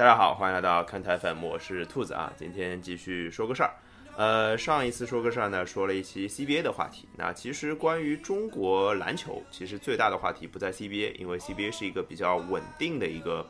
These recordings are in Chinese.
大家好，欢迎来到看台粉，我是兔子啊。今天继续说个事儿。呃，上一次说个事儿呢，说了一期 CBA 的话题。那其实关于中国篮球，其实最大的话题不在 CBA，因为 CBA 是一个比较稳定的一个，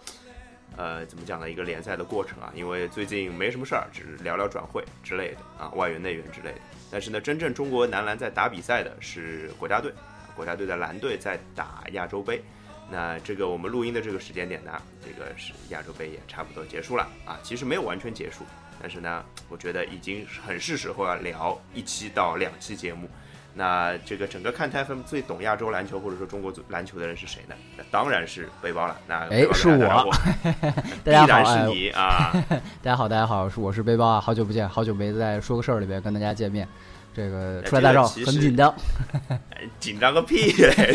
呃，怎么讲呢？一个联赛的过程啊。因为最近没什么事儿，只聊聊转会之类的啊，外援内援之类的。但是呢，真正中国男篮在打比赛的是国家队，国家队的蓝队在打亚洲杯。那这个我们录音的这个时间点呢，这个是亚洲杯也差不多结束了啊，其实没有完全结束，但是呢，我觉得已经很是时候要聊一期到两期节目。那这个整个看台分最懂亚洲篮球或者说中国篮球的人是谁呢？那当然是背包了。那哎，是我，必然是你啊！大家好，大家好，是我是背包啊，好久不见，好久没在说个事儿里边跟大家见面。这个出来大招，很紧张，紧张个屁嘞！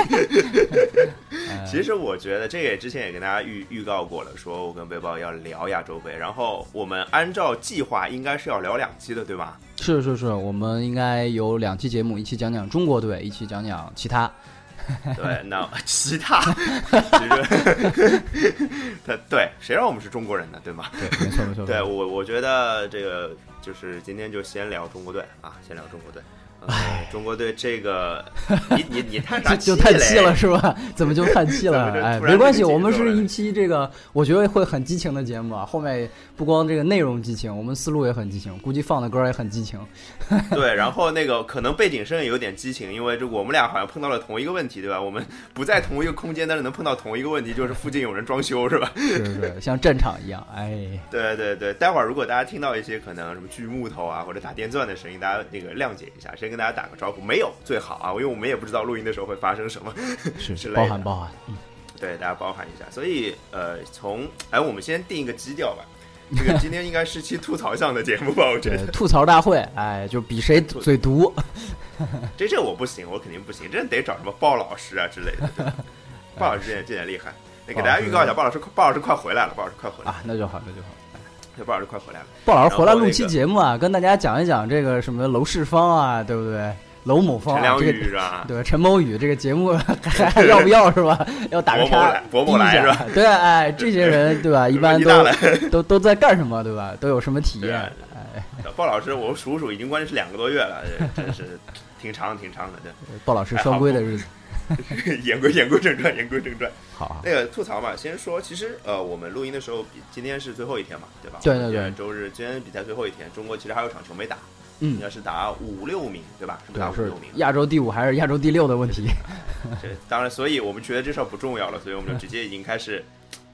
其实我觉得这个之前也跟大家预预告过了，说我跟背包要聊亚洲杯，然后我们按照计划应该是要聊两期的，对吧？是是是，我们应该有两期节目，一期讲讲中国队，一期讲讲其他。对，那其他，他对，谁让我们是中国人呢？对吗？对，没错没错。对我，我觉得这个就是今天就先聊中国队啊，先聊中国队。哎，中国队这个，你你你叹啥气就叹气了是吧？怎么就叹气了？哎，没关系，我们是一期这个，我觉得会很激情的节目啊。后面不光这个内容激情，我们思路也很激情，估计放的歌也很激情。对，然后那个可能背景声也有点激情，因为这我们俩好像碰到了同一个问题，对吧？我们不在同一个空间，但是能碰到同一个问题，就是附近有人装修，是吧？是是，像战场一样。哎，对对对，待会儿如果大家听到一些可能什么锯木头啊或者打电钻的声音，大家那个谅解一下，先跟大家打个招呼。没有最好啊，因为我们也不知道录音的时候会发生什么，是是包含包含，嗯，对，大家包含一下。所以呃，从哎，我们先定一个基调吧。这个今天应该是期吐槽向的节目吧？我觉得吐槽大会，哎，就比谁嘴毒。这这我不行，我肯定不行，这得找什么鲍老师啊之类的。鲍老师这点这点厉害，那给大家预告一下，鲍老师鲍老师快回来了，鲍老师快回来啊，那就好，那就好。鲍老师快回来了，鲍老师回来录期节目啊，跟大家讲一讲这个什么楼市方啊，对不对？楼某方，这个对陈某宇这个节目 还要不要是吧？要打个叉，伯伯来是吧？对，哎，这些人对吧？一般都都都在干什么对吧？都有什么体验？哎，鲍老师，我数数已经关键是两个多月了，真是挺长挺长的。这鲍老师双规的日子，言归言归正传，言归正传。好，那个吐槽嘛，先说，其实呃，我们录音的时候比今天是最后一天嘛，对吧？对对对，周日，今天比赛最后一天，中国其实还有场球没打。嗯，应该是打五六名，对吧？是不是打五六名？亚洲第五还是亚洲第六的问题？这当然，所以我们觉得这事儿不重要了，所以我们就直接已经开始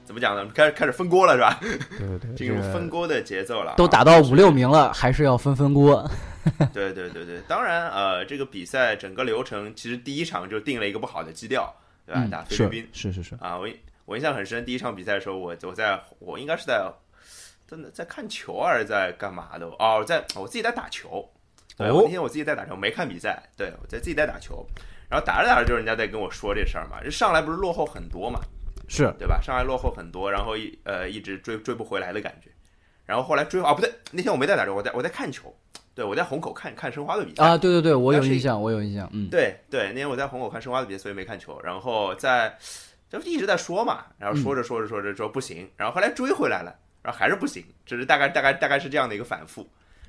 怎么讲呢？开始开始分锅了，是吧？对对，进入分锅的节奏了。都打到五六名了，还是要分分锅？对对对对，当然，呃，这个比赛整个流程其实第一场就定了一个不好的基调，对吧？打菲律宾，是是是啊，我我印象很深，第一场比赛的时候，我我在我应该是在真的在看球还是在干嘛的？哦，在我自己在打球。对，那天我自己在打球，没看比赛。对我在自己在打球，然后打着打着就人家在跟我说这事儿嘛，这上来不是落后很多嘛，是对吧？上来落后很多，然后一呃一直追追不回来的感觉，然后后来追啊不对，那天我没在打球，我在我在看球，对我在虹口看看申花的比赛啊，对对对，我有印象，我有印象，嗯，对对，那天我在虹口看申花的比赛，所以没看球，然后在就一直在说嘛，然后说着说着说着说不行，然后后来追回来了，然后还是不行，只是大概大概大概是这样的一个反复。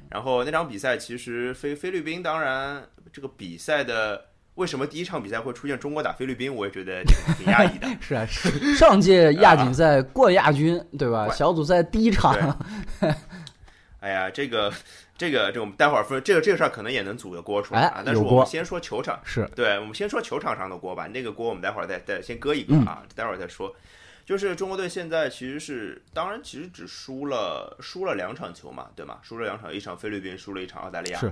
然后那场比赛其实菲菲律宾，当然这个比赛的为什么第一场比赛会出现中国打菲律宾，我也觉得挺压抑的。是啊，是上届亚锦赛冠亚军对吧？小组赛第一场。哎呀，这个这个 这个，我们待会儿分这个这个事儿可能也能组个锅出来啊。但是我们先说球场，是对，我们先说球场上的锅吧。那个锅我们待会儿再再先搁一个啊，待会儿再说。就是中国队现在其实是，当然其实只输了输了两场球嘛，对吗？输了两场，一场菲律宾，输了一场澳大利亚。是。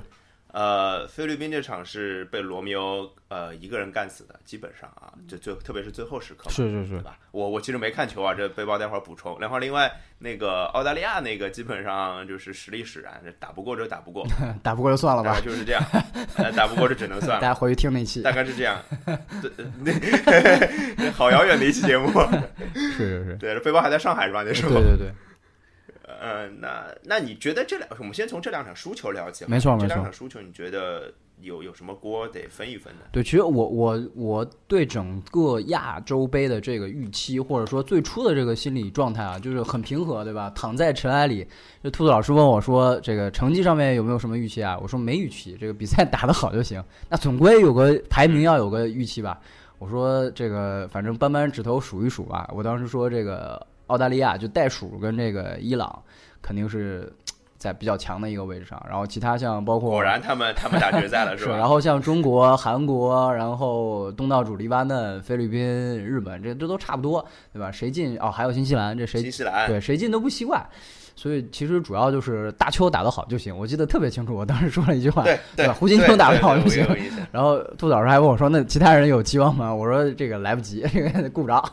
呃，菲律宾这场是被罗密欧呃一个人干死的，基本上啊，就最特别是最后时刻，是是是，对吧？我我其实没看球啊，这背包待会儿补充。然后另外那个澳大利亚那个基本上就是实力使然，打不过就打不过，打不过就算了吧，就是这样，打不过就只能算了。大家回去听那期，大概是这样。那 好遥远的一期节目，是是是，对，背包还在上海是吧？那时候，对对对。呃，那那你觉得这两，我们先从这两场输球聊起。没错没错。这两场输球，你觉得有有什么锅得分一分的？对，其实我我我对整个亚洲杯的这个预期，或者说最初的这个心理状态啊，就是很平和，对吧？躺在尘埃里。就兔子老师问我说：“这个成绩上面有没有什么预期啊？”我说：“没预期，这个比赛打得好就行。那总归有个排名，要有个预期吧。”我说：“这个反正扳扳指头数一数吧。”我当时说：“这个澳大利亚就袋鼠跟这个伊朗肯定是。”在比较强的一个位置上，然后其他像包括果然他们他们打决赛了是吧？然后像中国、韩国，然后东道主黎巴嫩、菲律宾、日本，这这都差不多，对吧？谁进哦？还有新西兰，这谁？新西兰对谁进都不奇怪。所以其实主要就是大邱打得好就行。我记得特别清楚，我当时说了一句话，对吧？胡金秋打得好就行。然后杜老师还问我说：“那其他人有期望吗？”我说：“这个来不及，这个顾不着啊。”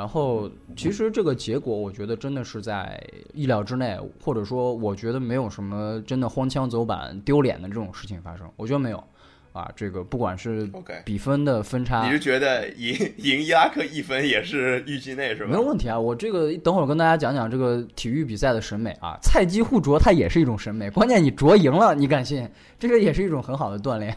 然后，其实这个结果，我觉得真的是在意料之内，或者说，我觉得没有什么真的荒腔走板、丢脸的这种事情发生，我觉得没有。啊，这个不管是比分的分差，你是觉得赢赢伊拉克一分也是预计内是吧？没有问题啊，我这个等会儿跟大家讲讲这个体育比赛的审美啊，菜鸡互啄它也是一种审美，关键你啄赢了，你敢信？这个也是一种很好的锻炼。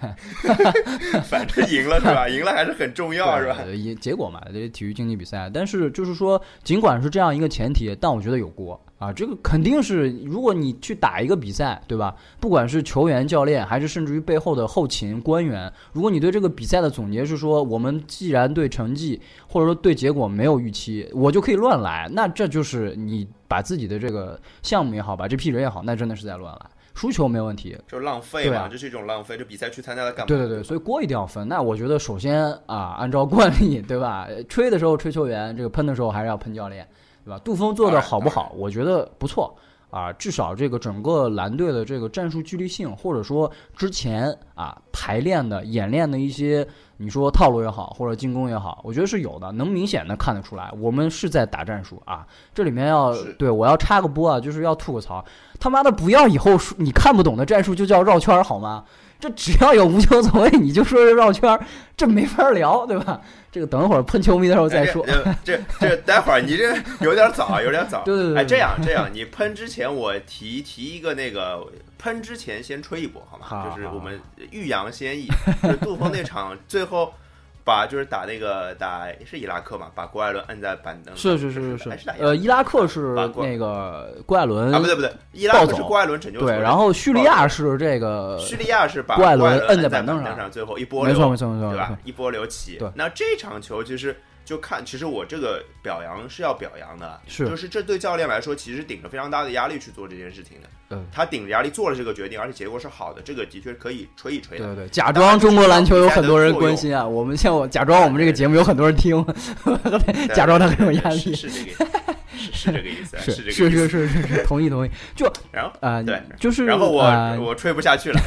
反正赢了是吧？赢了还是很重要是吧？赢结果嘛，这些体育竞技比赛，但是就是说，尽管是这样一个前提，但我觉得有锅。啊，这个肯定是，如果你去打一个比赛，对吧？不管是球员、教练，还是甚至于背后的后勤官员，如果你对这个比赛的总结是说，我们既然对成绩或者说对结果没有预期，我就可以乱来，那这就是你把自己的这个项目也好，把这批人也好，那真的是在乱来。输球没有问题，就是浪费嘛，这是一种浪费。这比赛去参加了干嘛？对对对，所以锅一定要分。那我觉得首先啊，按照惯例，对吧？吹的时候吹球员，这个喷的时候还是要喷教练。对吧？杜峰做的好不好？我觉得不错啊，至少这个整个蓝队的这个战术纪律性，或者说之前啊排练的演练的一些，你说套路也好，或者进攻也好，我觉得是有的，能明显的看得出来，我们是在打战术啊。这里面要对我要插个播啊，就是要吐个槽，他妈的不要以后你看不懂的战术就叫绕圈好吗？这只要有无球走位，你就说是绕圈，这没法聊，对吧？这个等会儿喷球迷的时候再说。这这待会儿你这有点早，有点早。对对对。哎，这样这样，你喷之前我提提一个那个，喷之前先吹一波好吗？就是我们欲扬先抑，就杜峰那场最后。把就是打那个打是伊拉克嘛，把郭艾伦摁在板凳。是是是是是。呃，伊拉克是那个郭艾伦啊，不对不对，伊拉克是郭艾伦拯救。对，然后叙利亚是这个叙利亚是把郭艾伦摁在板凳上，最后一波流，没错没错没错，对吧？一波流起。对，那这场球其实。就看，其实我这个表扬是要表扬的，是，就是这对教练来说，其实顶着非常大的压力去做这件事情的。嗯，他顶着压力做了这个决定，而且结果是好的，这个的确可以吹一吹的。对对，假装中国篮球有很多人关心啊，我们像我假装我们这个节目有很多人听，假装他很有压力。是这个。是是这个意思，是，是是是是是，同意同意。就 然后啊，对，就是，然后我我吹不下去了，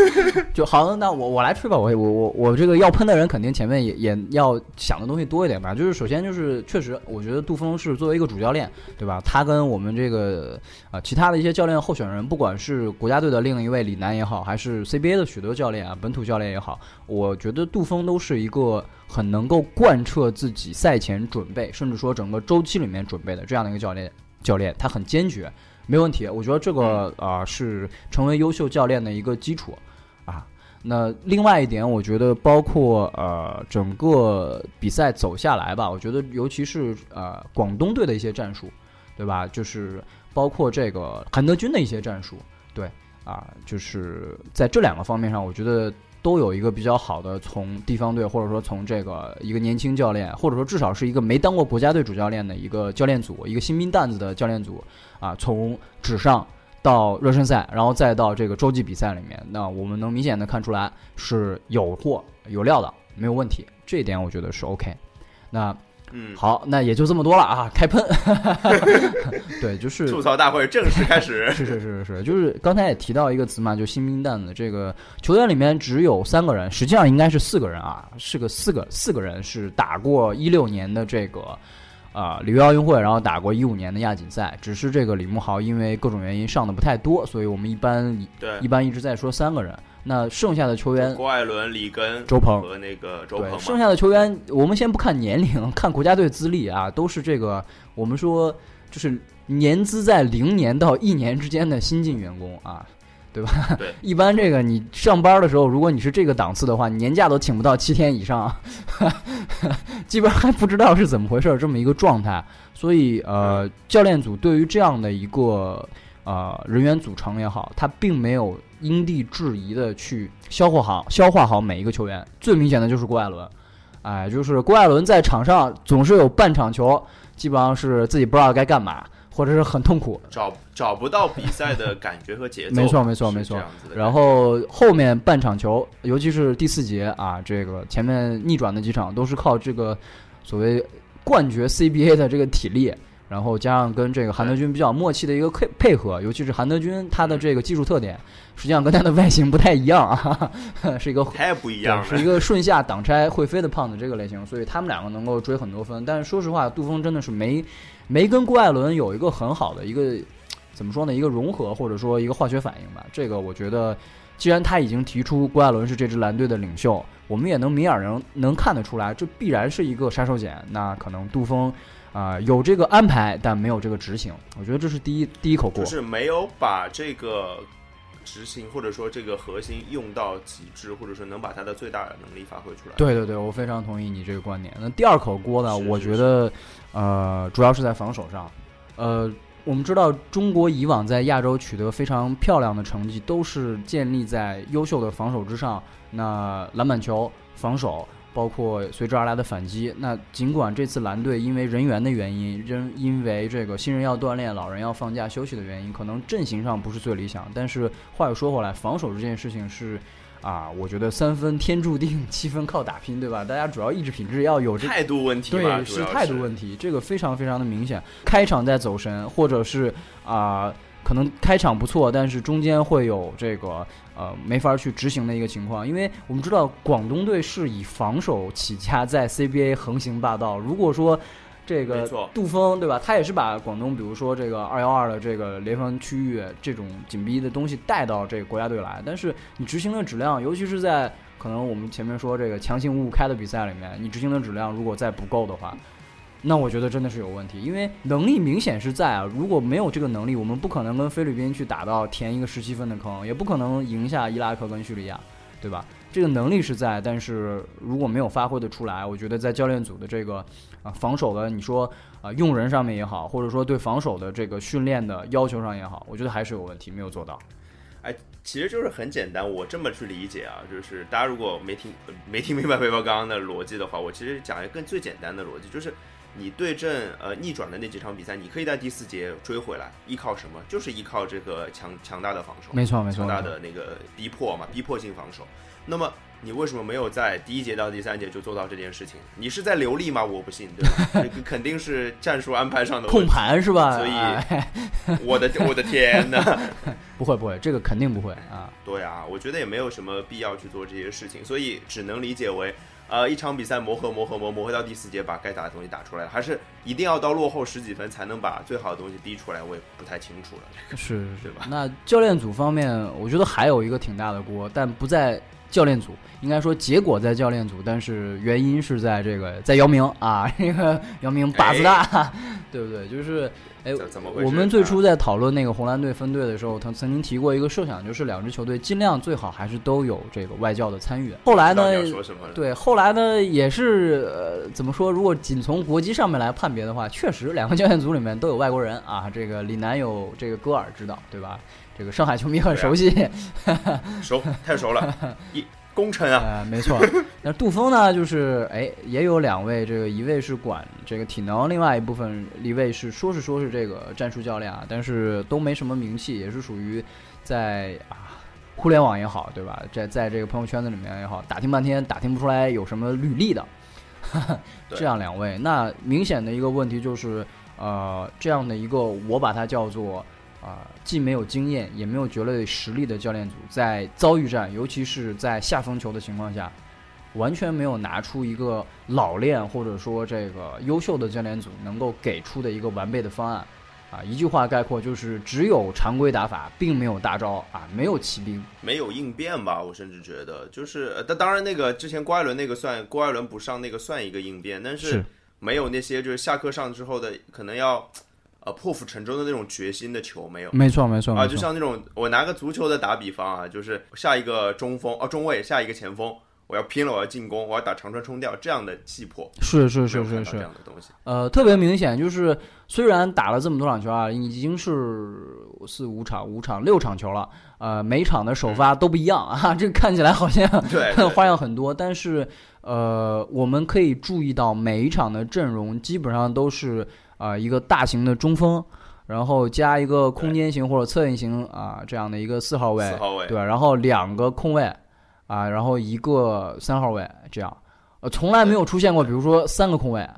就好，那我我来吹吧，我我我我这个要喷的人肯定前面也也要想的东西多一点吧。就是首先就是确实，我觉得杜峰是作为一个主教练，对吧？他跟我们这个啊其他的一些教练候选人，不管是国家队的另一位李楠也好，还是 CBA 的许多教练啊，本土教练也好，我觉得杜峰都是一个。很能够贯彻自己赛前准备，甚至说整个周期里面准备的这样的一个教练，教练他很坚决，没问题。我觉得这个啊是成为优秀教练的一个基础啊。那另外一点，我觉得包括呃整个比赛走下来吧，我觉得尤其是呃广东队的一些战术，对吧？就是包括这个韩德君的一些战术，对啊，就是在这两个方面上，我觉得。都有一个比较好的从地方队，或者说从这个一个年轻教练，或者说至少是一个没当过国家队主教练的一个教练组，一个新兵蛋子的教练组啊，从纸上到热身赛，然后再到这个洲际比赛里面，那我们能明显的看出来是有货有料的，没有问题，这一点我觉得是 OK。那。嗯，好，那也就这么多了啊，开喷。对，就是吐槽大会正式开始。是是是是是，就是刚才也提到一个词嘛，就新兵蛋子。这个球队里面只有三个人，实际上应该是四个人啊，是个四个四个人是打过一六年的这个啊里约奥运会，然后打过一五年的亚锦赛。只是这个李慕豪因为各种原因上的不太多，所以我们一般对一般一直在说三个人。那剩下的球员，郭艾伦、李根、周鹏和那个周鹏。剩下的球员，我们先不看年龄，看国家队资历啊，都是这个我们说就是年资在零年到一年之间的新进员工啊。对吧？对，一般这个你上班的时候，如果你是这个档次的话，你年假都请不到七天以上，基本上还不知道是怎么回事儿这么一个状态。所以呃，教练组对于这样的一个呃人员组成也好，他并没有因地制宜的去消化好消化好每一个球员。最明显的就是郭艾伦，哎，就是郭艾伦在场上总是有半场球，基本上是自己不知道该干嘛。或者是很痛苦，找找不到比赛的感觉和节奏。没错，没错，没错。然后后面半场球，尤其是第四节啊，这个前面逆转的几场都是靠这个所谓冠绝 CBA 的这个体力，然后加上跟这个韩德君比较默契的一个配配合，尤其是韩德君他的这个技术特点，实际上跟他的外形不太一样啊，是一个太不一样，是一个顺下挡拆会飞的胖子这个类型，所以他们两个能够追很多分。但是说实话，杜峰真的是没。没跟郭艾伦有一个很好的一个怎么说呢？一个融合或者说一个化学反应吧。这个我觉得，既然他已经提出郭艾伦是这支蓝队的领袖，我们也能明眼人能看得出来，这必然是一个杀手锏。那可能杜峰啊有这个安排，但没有这个执行。我觉得这是第一第一口锅，就是没有把这个执行或者说这个核心用到极致，或者说能把它的最大的能力发挥出来。对对对，我非常同意你这个观点。那第二口锅呢？我觉得。呃，主要是在防守上。呃，我们知道中国以往在亚洲取得非常漂亮的成绩，都是建立在优秀的防守之上。那篮板球、防守，包括随之而来的反击。那尽管这次蓝队因为人员的原因，因因为这个新人要锻炼，老人要放假休息的原因，可能阵型上不是最理想。但是话又说回来，防守这件事情是。啊，我觉得三分天注定，七分靠打拼，对吧？大家主要意志品质要有这态度问题，对，是态度问题，这个非常非常的明显。开场在走神，或者是啊，可能开场不错，但是中间会有这个呃没法去执行的一个情况。因为我们知道广东队是以防守起家，在 CBA 横行霸道。如果说这个杜峰对吧？他也是把广东，比如说这个二幺二的这个联防区域这种紧逼的东西带到这个国家队来。但是你执行的质量，尤其是在可能我们前面说这个强行五五开的比赛里面，你执行的质量如果再不够的话，那我觉得真的是有问题。因为能力明显是在啊，如果没有这个能力，我们不可能跟菲律宾去打到填一个十七分的坑，也不可能赢下伊拉克跟叙利亚，对吧？这个能力是在，但是如果没有发挥的出来，我觉得在教练组的这个啊防守的，你说啊用人上面也好，或者说对防守的这个训练的要求上也好，我觉得还是有问题，没有做到。哎，其实就是很简单，我这么去理解啊，就是大家如果没听没听明白背包刚刚的逻辑的话，我其实讲一个更最简单的逻辑，就是你对阵呃逆转的那几场比赛，你可以在第四节追回来，依靠什么？就是依靠这个强强大的防守，没错没错，强大的那个逼迫嘛，逼迫性防守。那么你为什么没有在第一节到第三节就做到这件事情？你是在流利吗？我不信，对吧？肯定是战术安排上的控盘是吧？所以，我的我的天哪！不会不会，这个肯定不会啊。对啊，我觉得也没有什么必要去做这些事情，所以只能理解为，呃，一场比赛磨合磨合磨磨合到第四节，把该打的东西打出来了，还是一定要到落后十几分才能把最好的东西逼出来？我也不太清楚了。是，是吧？那教练组方面，我觉得还有一个挺大的锅，但不在。教练组应该说结果在教练组，但是原因是在这个在姚明啊，这个姚明把子大，对不对？就是哎，我们最初在讨论那个红蓝队分队的时候，他曾经提过一个设想，就是两支球队尽量最好还是都有这个外教的参与。后来呢，对，后来呢也是呃怎么说？如果仅从国籍上面来判别的话，确实两个教练组里面都有外国人啊。这个李楠有这个戈尔指导，对吧？这个上海球迷很熟悉，熟太熟了，一 功臣啊，没错。那杜峰呢，就是哎，也有两位，这个一位是管这个体能，另外一部分一位是说是说是这个战术教练啊，但是都没什么名气，也是属于在啊互联网也好，对吧？在 在这个朋友圈子里面也好，打听半天打听不出来有什么履历的，这样两位，那明显的一个问题就是，呃，这样的一个我把它叫做。啊，既没有经验，也没有绝对实力的教练组，在遭遇战，尤其是在下风球的情况下，完全没有拿出一个老练或者说这个优秀的教练组能够给出的一个完备的方案。啊，一句话概括就是只有常规打法，并没有大招啊，没有骑兵，没有应变吧？我甚至觉得，就是但当然那个之前郭艾伦那个算郭艾伦不上那个算一个应变，但是没有那些就是下课上之后的可能要。呃破釜沉舟的那种决心的球没有。没错，没错，啊。就像那种我拿个足球的打比方啊，就是下一个中锋哦、中卫，下一个前锋，我要拼了，我要进攻，我要打长传冲吊，这样的气魄，是是没有看到这是是这，样的东西。呃，特别明显，就是虽然打了这么多场球啊，已经是四五场、五场、六场球了，呃，每场的首发都不一样啊，这个看起来好像对对 花样很多，但是呃，我们可以注意到每一场的阵容基本上都是啊、呃一个大型的中锋，然后加一个空间型或者侧翼型啊、这样的一个四号位，四号位，对吧？然后两个空位啊，然后一个三号位，这样，呃，从来没有出现过，比如说三个空位，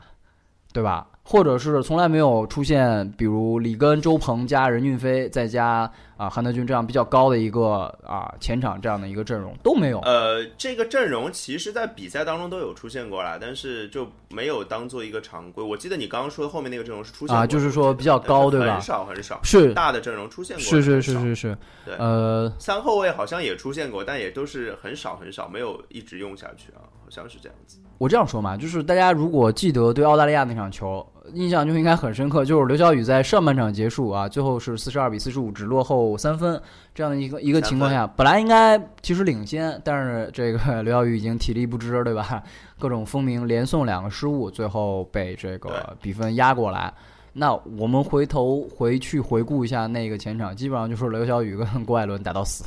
对吧？或者是从来没有出现，比如里根、周鹏加任骏飞，再加啊韩德君这样比较高的一个啊前场这样的一个阵容都没有。呃，这个阵容其实在比赛当中都有出现过啦，但是就没有当做一个常规。我记得你刚刚说的后面那个阵容是出现过啊就是说比较高对吧很少很少，是大的阵容出现过是是是是是对，呃，三后卫好像也出现过，但也都是很少很少，没有一直用下去啊，好像是这样子。我这样说嘛，就是大家如果记得对澳大利亚那场球，印象就应该很深刻，就是刘晓宇在上半场结束啊，最后是四十二比四十五，只落后三分这样的一个一个情况下，本来应该其实领先，但是这个 刘晓宇已经体力不支，对吧？各种风鸣，连送两个失误，最后被这个比分压过来。那我们回头回去回顾一下那个前场，基本上就是刘晓宇跟 郭艾伦打到死，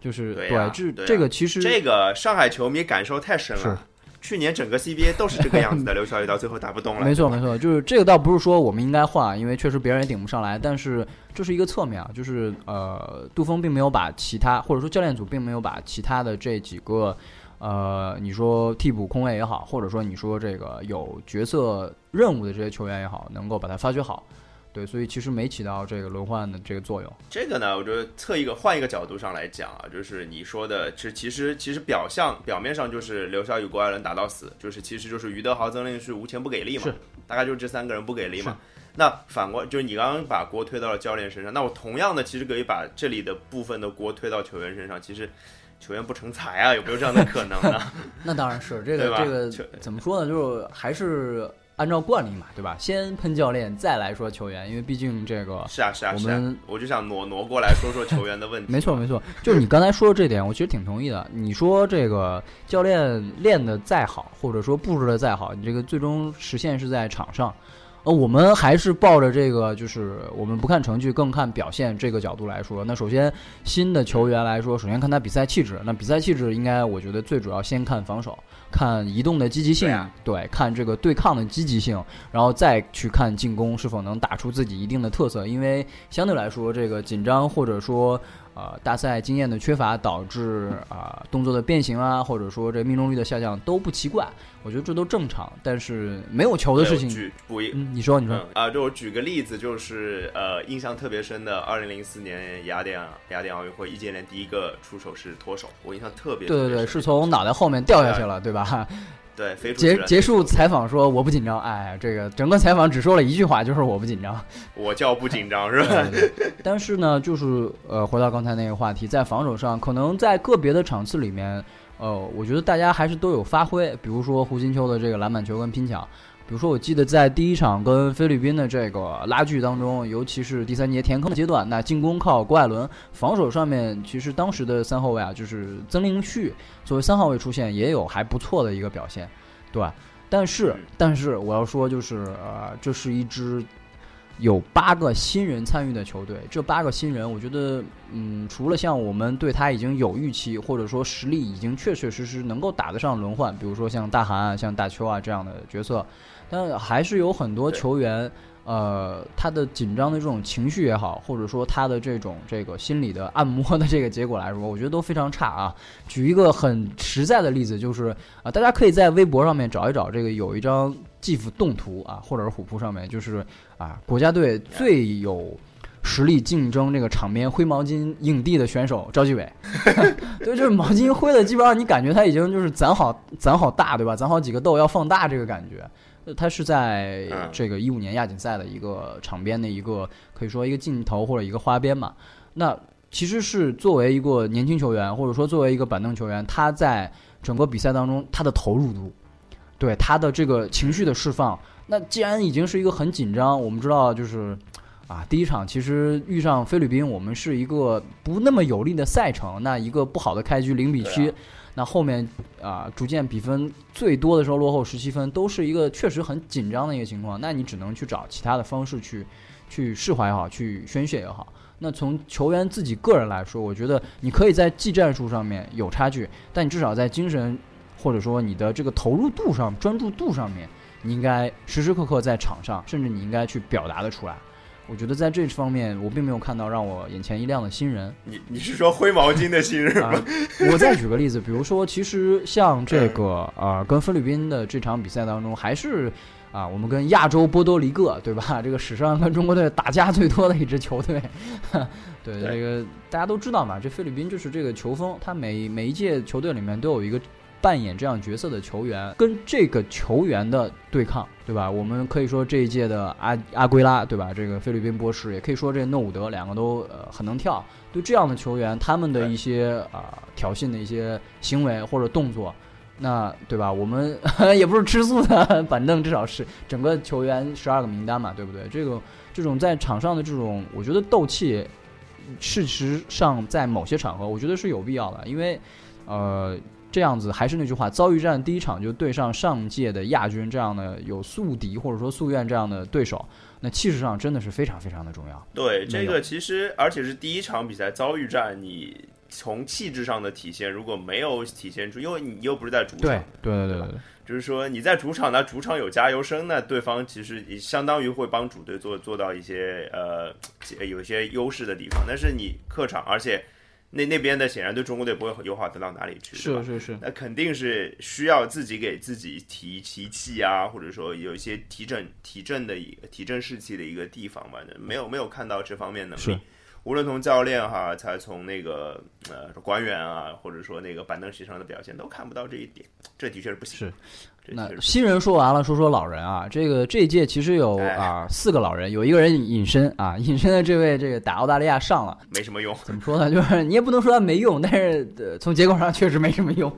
就是对啊这个其实这个上海球迷感受太深是了。去年整个 CBA 都是这个样子的，刘晓宇到最后打不动了。没错，没错，就是这个倒不是说我们应该换，因为确实别人也顶不上来，但是这是一个侧面啊，就是呃，杜峰并没有把其他，或者说教练组并没有把其他的这几个，呃，你说替补空位也好，或者说你说这个有角色任务的这些球员也好，能够把它发掘好。对，所以其实没起到这个轮换的这个作用。这个呢，我觉得侧一个换一个角度上来讲啊，就是你说的，其实其实其实表象表面上就是刘晓宇、郭艾伦打到死，就是其实就是于德豪、曾令旭无钱不给力嘛是，大概就是这三个人不给力嘛。那反过就是你刚刚把锅推到了教练身上，那我同样的其实可以把这里的部分的锅推到球员身上，其实球员不成才啊，有没有这样的可能呢？那当然是这对吧个这个怎么说呢？就是还是按照惯例嘛，对吧？先喷教练，再来说球员，因为毕竟这个是啊是啊是啊我们，我就想挪挪过来说说球员的问题。没错，没错，就是你刚才说的这点，我其实挺同意的。你说这个教练练的再好，或者说布置的再好，你这个最终实现是在场上。呃，我们还是抱着这个，就是我们不看成绩，更看表现这个角度来说。那首先，新的球员来说，首先看他比赛气质。那比赛气质应该，我觉得最主要先看防守，看移动的积极性，对啊对，看这个对抗的积极性，然后再去看进攻是否能打出自己一定的特色。因为相对来说，这个紧张或者说呃大赛经验的缺乏，导致啊、动作的变形啊，或者说这命中率的下降都不奇怪，我觉得这都正常。但是没有球的事情，举补一嗯，你说你说，嗯啊，就我举个例子，就是呃，印象特别深的，二零零四年雅典雅典奥运会，易建联第一个出手是脱手，我印象特别对对对，是从脑袋后面掉下去了，对吧？对结结束采访说我不紧张，哎，这个整个采访只说了一句话，就是我不紧张。我叫不紧张是吧？但是呢，就是呃，回到刚才那个话题，在防守上，可能在个别的场次里面，呃，我觉得大家还是都有发挥。比如说胡金秋的这个篮板球跟拼抢，比如说我记得在第一场跟菲律宾的这个拉锯当中，尤其是第三节填坑阶段，那进攻靠郭艾伦，防守上面其实当时的三后卫啊，就是曾令旭作为三号位出现，也有还不错的一个表现，对吧？但是嗯，但是我要说，就是呃，这是一支有八个新人参与的球队，这八个新人，我觉得，嗯，除了像我们对他已经有预期，或者说实力已经确确实实能够打得上轮换，比如说像大韩啊、像大邱啊这样的角色，但还是有很多球员，呃，他的紧张的这种情绪也好，或者说他的这种这个心理的按摩的这个结果来说，我觉得都非常差啊。举一个很实在的例子，就是啊、大家可以在微博上面找一找这个有一张 GIF 动图啊，或者是虎扑上面，就是啊，国家队最有实力竞争这个场边挥毛巾影帝的选手赵继伟，对，就是毛巾挥的基本上你感觉他已经就是攒好攒好大，对吧？攒好几个豆要放大这个感觉。呃他是在嗯这个一五年亚锦赛的一个场边的一个可以说一个镜头或者一个花边嘛。那其实是作为一个年轻球员，或者说作为一个板凳球员，他在整个比赛当中他的投入度，对他的这个情绪的释放，那既然已经是一个很紧张，我们知道就是啊，第一场其实遇上菲律宾，我们是一个不那么有利的赛程，那一个不好的开局零比七，那后面啊逐渐比分最多的时候落后十七分，都是一个确实很紧张的一个情况。那你只能去找其他的方式去去释怀也好，去宣泄也好。那从球员自己个人来说，我觉得你可以在技战术上面有差距，但你至少在精神或者说你的这个投入度上、专注度上面，你应该时时刻刻在场上，甚至你应该去表达的出来。我觉得在这方面，我并没有看到让我眼前一亮的新人。你你是说灰毛巾的新人吗？我再举个例子，比如说，其实像这个呃，跟菲律宾的这场比赛当中，还是啊，我们跟亚洲波多黎各，对吧？这个史上跟中国队打架最多的一支球队。对这个大家都知道嘛，这菲律宾就是这个球风，他每每一届球队里面都有一个。扮演这样角色的球员跟这个球员的对抗，对吧？我们可以说这一届的阿阿圭拉，对吧？这个菲律宾波士，也可以说这诺伍德，两个都呃很能跳。对这样的球员，他们的一些啊挑衅的一些行为或者动作，那对吧？我们 也不是吃素的板凳，至少是整个球员十二个名单嘛，对不对？这个这种在场上的这种，我觉得斗气，事实上在某些场合，我觉得是有必要的，因为呃。这样子还是那句话，遭遇战第一场就对上上届的亚军这样的有宿敌或者说夙愿这样的对手，那气势上真的是非常非常的重要。对，这个其实而且是第一场比赛遭遇战，你从气质上的体现如果没有体现出，因为你又不是在主场，对对对对对，就是说你在主场，那主场有加油声，那对方其实相当于会帮主队做做到一些呃有一些优势的地方，但是你客场，而且。那那边的显然对中国队不会友好得到哪里去，是是是，那肯定是需要自己给自己提提气啊，或者说有一些提振提振的一个提振士气的一个地方吧。没有没有看到这方面能力，无论从教练哈，才从那个呃官员啊，或者说那个板凳席上的表现，都看不到这一点，这的确是不行。是。那新人说完了，说说老人啊，这个这一届其实有啊四个老人，有一个人隐身啊，隐身的这位这个打澳大利亚上了，没什么用。怎么说呢？就是你也不能说他没用，但是从结果上确实没什么用，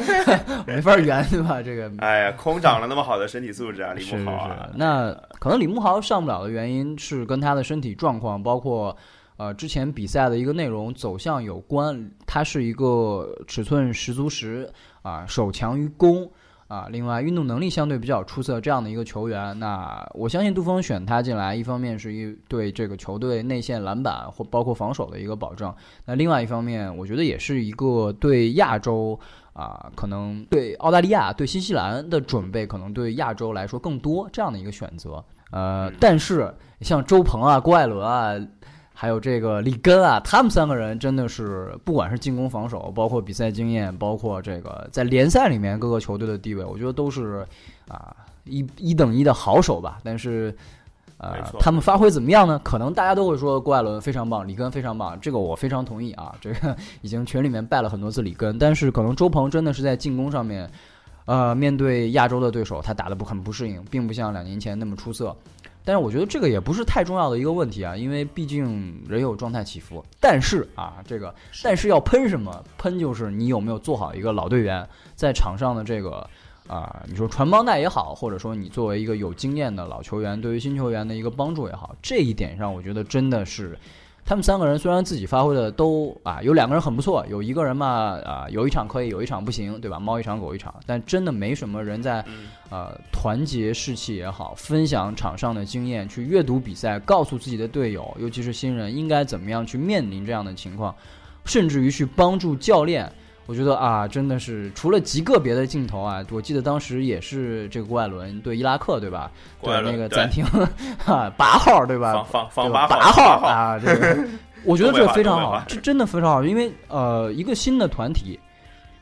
没法圆，对吧？这个 哎呀，空长了那么好的身体素质啊，李慕豪啊。那可能李慕豪上不了的原因是跟他的身体状况，包括呃之前比赛的一个内容走向有关。他是一个尺寸十足十啊，手强于攻。啊，另外运动能力相对比较出色这样的一个球员，那我相信杜锋选他进来，一方面是一对这个球队内线篮板或包括防守的一个保证，那另外一方面，我觉得也是一个对亚洲啊，可能对澳大利亚、对新西兰的准备，可能对亚洲来说更多这样的一个选择。呃，但是像周鹏啊、郭艾伦啊。还有这个里根啊，他们三个人真的是不管是进攻、防守，包括比赛经验，包括这个在联赛里面各个球队的地位，我觉得都是啊一一等一的好手吧。但是，呃，他们发挥怎么样呢？可能大家都会说郭艾伦非常棒，里根非常棒，这个我非常同意啊。这个已经群里面拜了很多次里根，但是可能周鹏真的是在进攻上面，呃，面对亚洲的对手，他打的不很不适应，并不像两年前那么出色。但是我觉得这个也不是太重要的一个问题啊，因为毕竟人有状态起伏。但是啊，这个但是要喷什么？喷就是你有没有做好一个老队员在场上的这个啊，你说传帮带也好，或者说你作为一个有经验的老球员对于新球员的一个帮助也好，这一点上我觉得真的是。他们三个人虽然自己发挥的都啊，有两个人很不错，有一个人嘛啊，有一场可以，有一场不行，对吧？猫一场，狗一场，但真的没什么人在，呃，团结士气也好，分享场上的经验，去阅读比赛，告诉自己的队友，尤其是新人应该怎么样去面临这样的情况，甚至于去帮助教练。我觉得啊，真的是除了极个别的镜头啊，我记得当时也是这个郭艾伦对伊拉克对吧？对那个暂停哈八号对吧？放放八号啊，这个我觉得这个非常好，这真的非常好，因为呃，一个新的团体。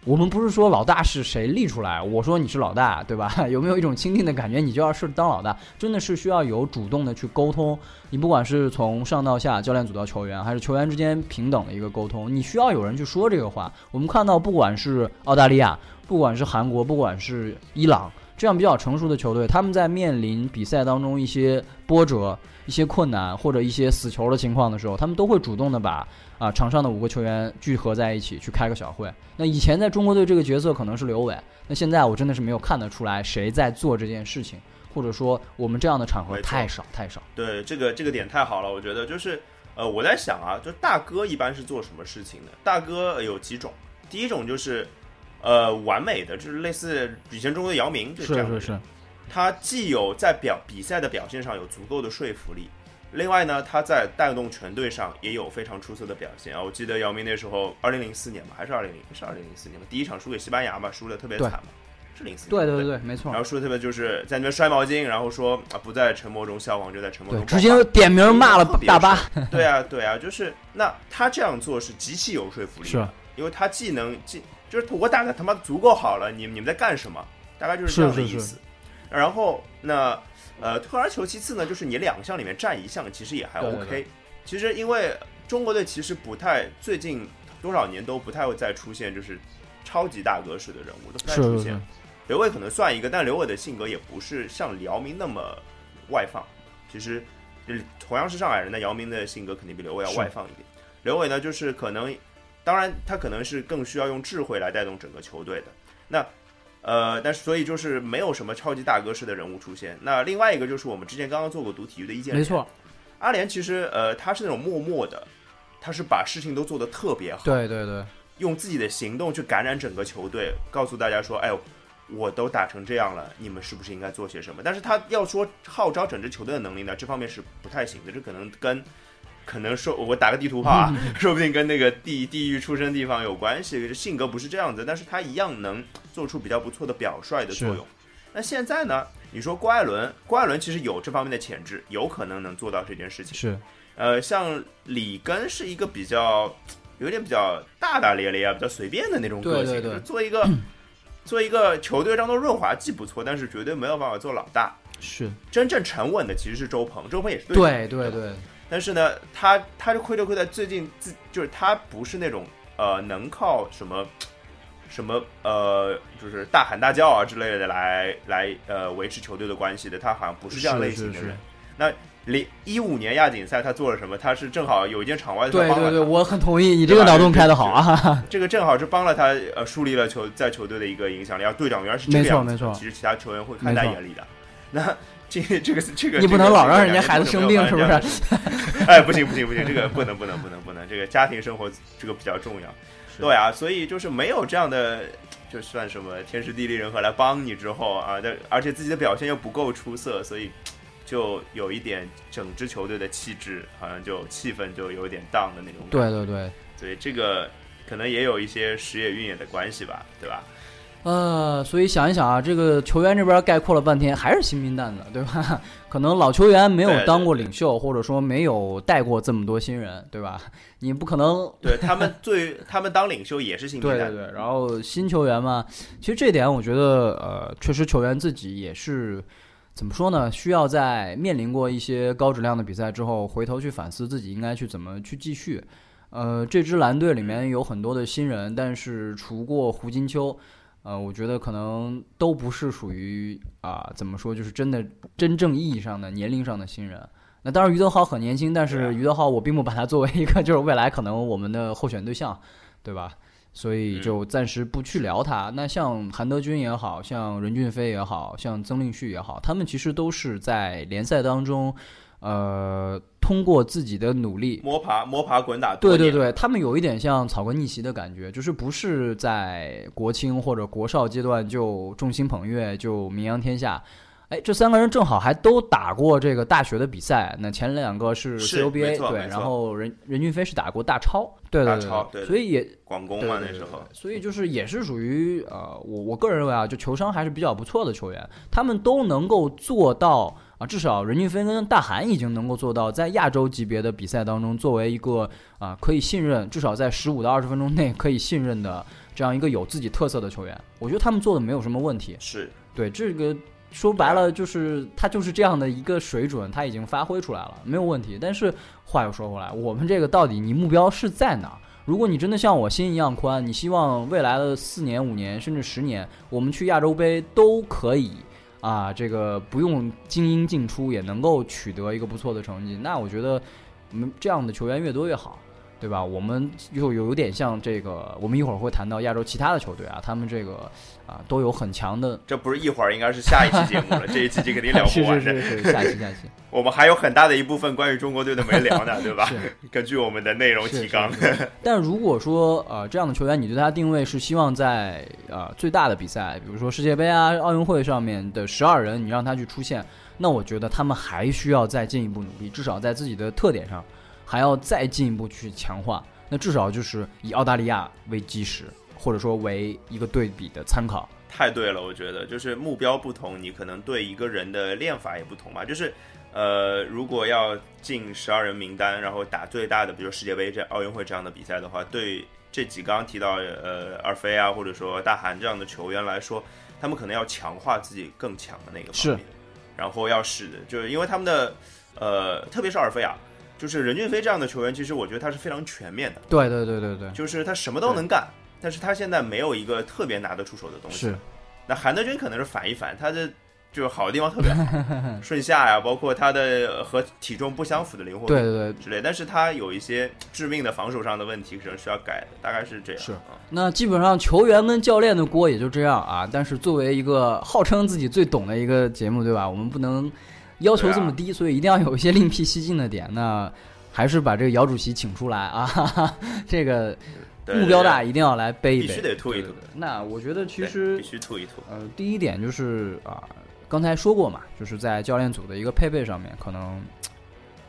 我们不是说老大是谁立出来，我说你是老大，对吧？有没有一种钦定的感觉？你就要是当老大，真的是需要有主动的去沟通。你不管是从上到下，教练组到球员，还是球员之间平等的一个沟通，你需要有人去说这个话。我们看到，不管是澳大利亚，不管是韩国，不管是伊朗，这样比较成熟的球队，他们在面临比赛当中一些波折、一些困难或者一些死球的情况的时候，他们都会主动的把。啊，场上的五个球员聚合在一起去开个小会。那以前在中国队这个角色可能是刘伟，那现在我真的是没有看得出来谁在做这件事情，或者说我们这样的场合太少太少。对，这个这个点太好了，我觉得就是呃，我在想啊，就大哥一般是做什么事情的？大哥有几种，第一种就是呃完美的，就是类似以前中国的姚明就是这样的人，是是，他既有在表比赛的表现上有足够的说服力。另外呢，他在带动全队上也有非常出色的表现啊！我记得姚明那时候，二零零四年吧，还是二零零是二零零四年吧，第一场输给西班牙嘛，输的特别惨嘛，是零四年对对对对，没错然。后输的特别就是在那边摔毛巾，然后说啊不在沉默中消亡，就在沉默，中直接点名骂了大巴。对啊，对啊，就是那他这样做是极其有说服力是的，因为他既能既就是我打的他妈足够好了，你们你们在干什么？大概就是这样的是是意思。然后那呃，退而求其次呢，就是你两项里面占一项，其实也还 OK。对其实因为中国队其实不太最近多少年都不太会再出现就是超级大哥式的人物，都不太出现。是，刘伟可能算一个，但刘伟的性格也不是像姚明那么外放。其实，就是同样是上海人的姚明的性格肯定比刘伟要外放一点。刘伟呢，就是可能，当然他可能是更需要用智慧来带动整个球队的。那呃，但是所以就是没有什么超级大哥式的人物出现。那另外一个就是我们之前刚刚做过读体育的意见，没错，，阿联其实呃他是那种默默的，他是把事情都做得特别好。对对对，用自己的行动去感染整个球队，告诉大家说：“哎呦，我都打成这样了，你们是不是应该做些什么？”但是他要说号召整支球队的能力呢，这方面是不太行的。这可能跟可能说，我打个地图炮啊，说不定跟那个地地域出生地方有关系。性格不是这样子，但是他一样能做出比较不错的表率的作用。那现在呢？你说郭艾伦，郭艾伦其实有这方面的潜质，有可能能做到这件事情。是呃，像里根是一个比较有点比较大大咧咧啊，比较随便的那种个性，对对对就做一个做一个球队当中润滑剂不错，但是绝对没有办法做老大。是，真正沉稳的其实是周鹏，周鹏也是队对长对对，但是呢，他他就亏就亏在最近自就是他不是那种呃能靠什么什么呃就是大喊大叫啊之类的来来呃维持球队的关系的，他好像不是这样类型的人。是是那零一五年亚锦赛他做了什么？他是正好有一件场外对对对，我很同意，你这个脑洞开的好啊！这个正好是帮了他呃树立了球在球队的一个影响力。而，队长原来是这个没错样子的没错其实其他球员会看在眼里的。那这这个这个你不能老让人家孩子生病，是不？是？哎，不行不行不行，这个不能不能不能不能，这个家庭生活这个比较重要。是对啊，所以就是没有这样的，就算什么天时地利人和来帮你之后啊，但而且自己的表现又不够出色，所以 就有一点整支球队的气质好像就气氛就有点 down 的那种感觉。对对对，所以这个可能也有一些时也运也的关系吧，对吧？呃，所以想一想啊，这个球员这边概括了半天，还是新兵蛋子，对吧？可能老球员没有当过对领袖，或者说没有带过这么多新人，对吧？你不可能对他们最 他们当领袖也是新兵蛋对对对，然后新球员嘛，其实这点我觉得，呃，确实球员自己也是怎么说呢？需要在面临过一些高质量的比赛之后，回头去反思自己应该去怎么去继续。呃，这支蓝队里面有很多的新人，但是除过胡金秋，呃，我觉得可能都不是属于啊、怎么说，就是真的真正意义上的年龄上的新人。那当然，于德豪很年轻，但是于德豪我并不把他作为一个就是未来可能我们的候选对象，对吧？所以就暂时不去聊他。那像韩德君也好像任骏飞也好像曾令旭也好，他们其实都是在联赛当中，呃，通过自己的努力，摸爬摸爬滚打。对对对，他们有一点像草根逆袭的感觉，就是不是在国青或者国少阶段就众星捧月就名扬天下。哎，这三个人正好还都打过这个大学的比赛。那前两个是是没 CUBA，对，然后任任俊飞是打过大超，对对对大超对所以也广工嘛那时候，所以就是也是属于呃，我我个人认为啊，就球商还是比较不错的球员，他们都能够做到啊，至少任俊飞跟大韩已经能够做到在亚洲级别的比赛当中，作为一个啊可以信任，至少在十五到二十分钟内可以信任的这样一个有自己特色的球员，我觉得他们做的没有什么问题。是对这个说白了就是他就是这样的一个水准，他已经发挥出来了，没有问题。但是话又说回来，我们这个到底你目标是在哪儿？如果你真的像我心一样宽，你希望未来的四年、五年甚至十年，我们去亚洲杯都可以啊，这个不用精英进出也能够取得一个不错的成绩，那我觉得我们这样的球员越多越好。对吧？我们又有点像这个，我们一会儿会谈到亚洲其他的球队啊，他们这个啊都有很强的。这不是一会儿，应该是下一期节目了。这一期就肯定聊不完的。是是是，下期下期。我们还有很大的一部分关于中国队的没聊呢，对吧？根据我们的内容提纲。但如果说呃这样的球员，你对他定位是希望在呃最大的比赛，比如说世界杯啊、奥运会上面的十二人，你让他去出现，那我觉得他们还需要再进一步努力，至少在自己的特点上。还要再进一步去强化，那至少就是以澳大利亚为基石，或者说为一个对比的参考。太对了，我觉得就是目标不同，你可能对一个人的练法也不同嘛。就是，呃，如果要进十二人名单，然后打最大的，比如世界杯这奥运会这样的比赛的话，对这几刚刚提到呃二飞啊，或者说大韩这样的球员来说，他们可能要强化自己更强的那个方面，然后要使就是因为他们的呃，特别是二飞啊。就是任骏飞这样的球员，其实我觉得他是非常全面的。对对对对对，就是他什么都能干，但是他现在没有一个特别拿得出手的东西。是，那韩德君可能是反一反，他的就是好的地方特别好，顺下呀，包括他的和体重不相符的灵活度，对对对之类。但是他有一些致命的防守上的问题，可能需要改的，大概是这样。是，那基本上球员跟教练的锅也就这样啊。但是作为一个号称自己最懂的一个节目，对吧？我们不能。要求这么低，所以一定要有一些另辟蹊径的点。那还是把这个姚主席请出来啊！这个目标大，一定要来背一背，必须得吐一吐。那我觉得其实必须吐一吐。呃，第一点就是啊，刚才说过嘛，就是在教练组的一个配备上面，可能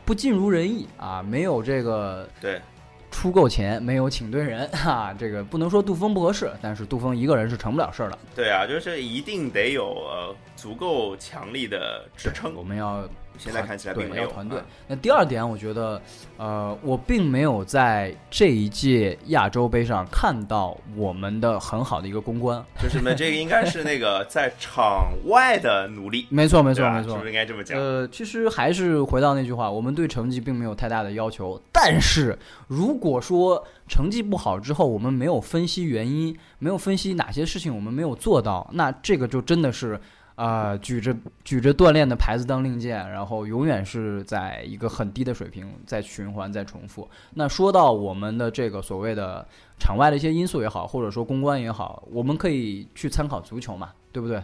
不尽如人意啊，没有这个对。出够钱没有请对人 哈，这个不能说杜峰不合适，但是杜峰一个人是成不了事儿的。对啊，就是一定得有呃足够强力的支撑。我们要。现在看起来并没有团队。那第二点，我觉得，呃，我并没有在这一届亚洲杯上看到我们的很好的一个公关。就是呢这个应该是那个 在场外的努力。没错，没错，没错，是不是应该这么讲？呃，其实还是回到那句话，我们对成绩并没有太大的要求。但是如果说成绩不好之后，我们没有分析原因，没有分析哪些事情我们没有做到，那这个就真的是。啊，举着举着锻炼的牌子当令箭，然后永远是在一个很低的水平在循环在重复。那说到我们的这个所谓的场外的一些因素也好，或者说公关也好，我们可以去参考足球嘛，对不对？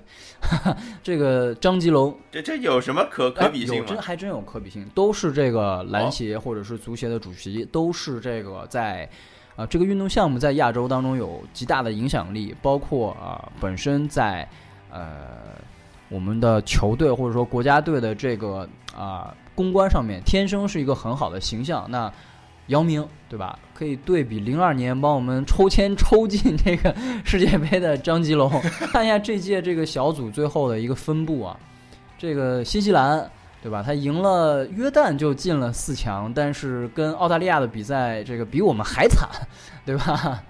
这个张吉龙，这这有什么可可比性吗？真还真有可比性，都是这个篮协或者是足协的主席，都是这个在啊这个运动项目在亚洲当中有极大的影响力，包括啊本身在呃。我们的球队或者说国家队的这个啊公关上面，天生是一个很好的形象。那姚明对吧？可以对比零二年帮我们抽签抽进这个世界杯的张吉龙，看一下这届这个小组最后的一个分布啊。这个新西兰对吧？他赢了约旦就进了四强，但是跟澳大利亚的比赛这个比我们还惨，对吧？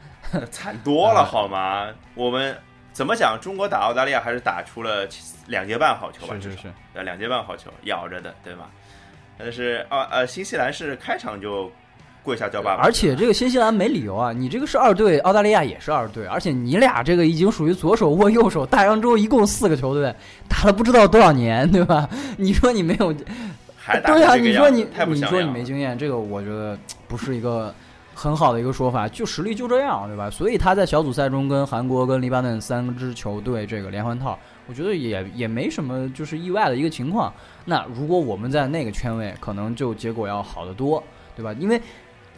惨多了 好吗？我们。怎么讲？中国打澳大利亚还是打出了两节半好球吧？是是是，呃，两节半好球，咬着的，对吧？但是啊呃，新西兰是开场就跪下叫爸爸，而且这个新西兰没理由啊，你这个是二队，澳大利亚也是二队，而且你俩这个已经属于左手握右手，大洋洲一共四个球队 打了不知道多少年，对吧？你说你没有，还对啊？你说你你说你没经验，这个我觉得不是一个。很好的一个说法，就实力就这样，对吧？所以他在小组赛中跟韩国、跟黎巴嫩三支球队这个连环套，我觉得也也没什么就是意外的一个情况。那如果我们在那个圈位，可能就结果要好得多，对吧？因为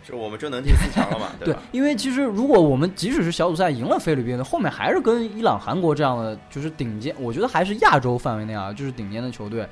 就我们就能进四强了嘛，对吧？因为其实如果我们即使是小组赛赢了菲律宾，后面还是跟伊朗、韩国这样的就是顶尖，我觉得还是亚洲范围内啊，就是顶尖的球队，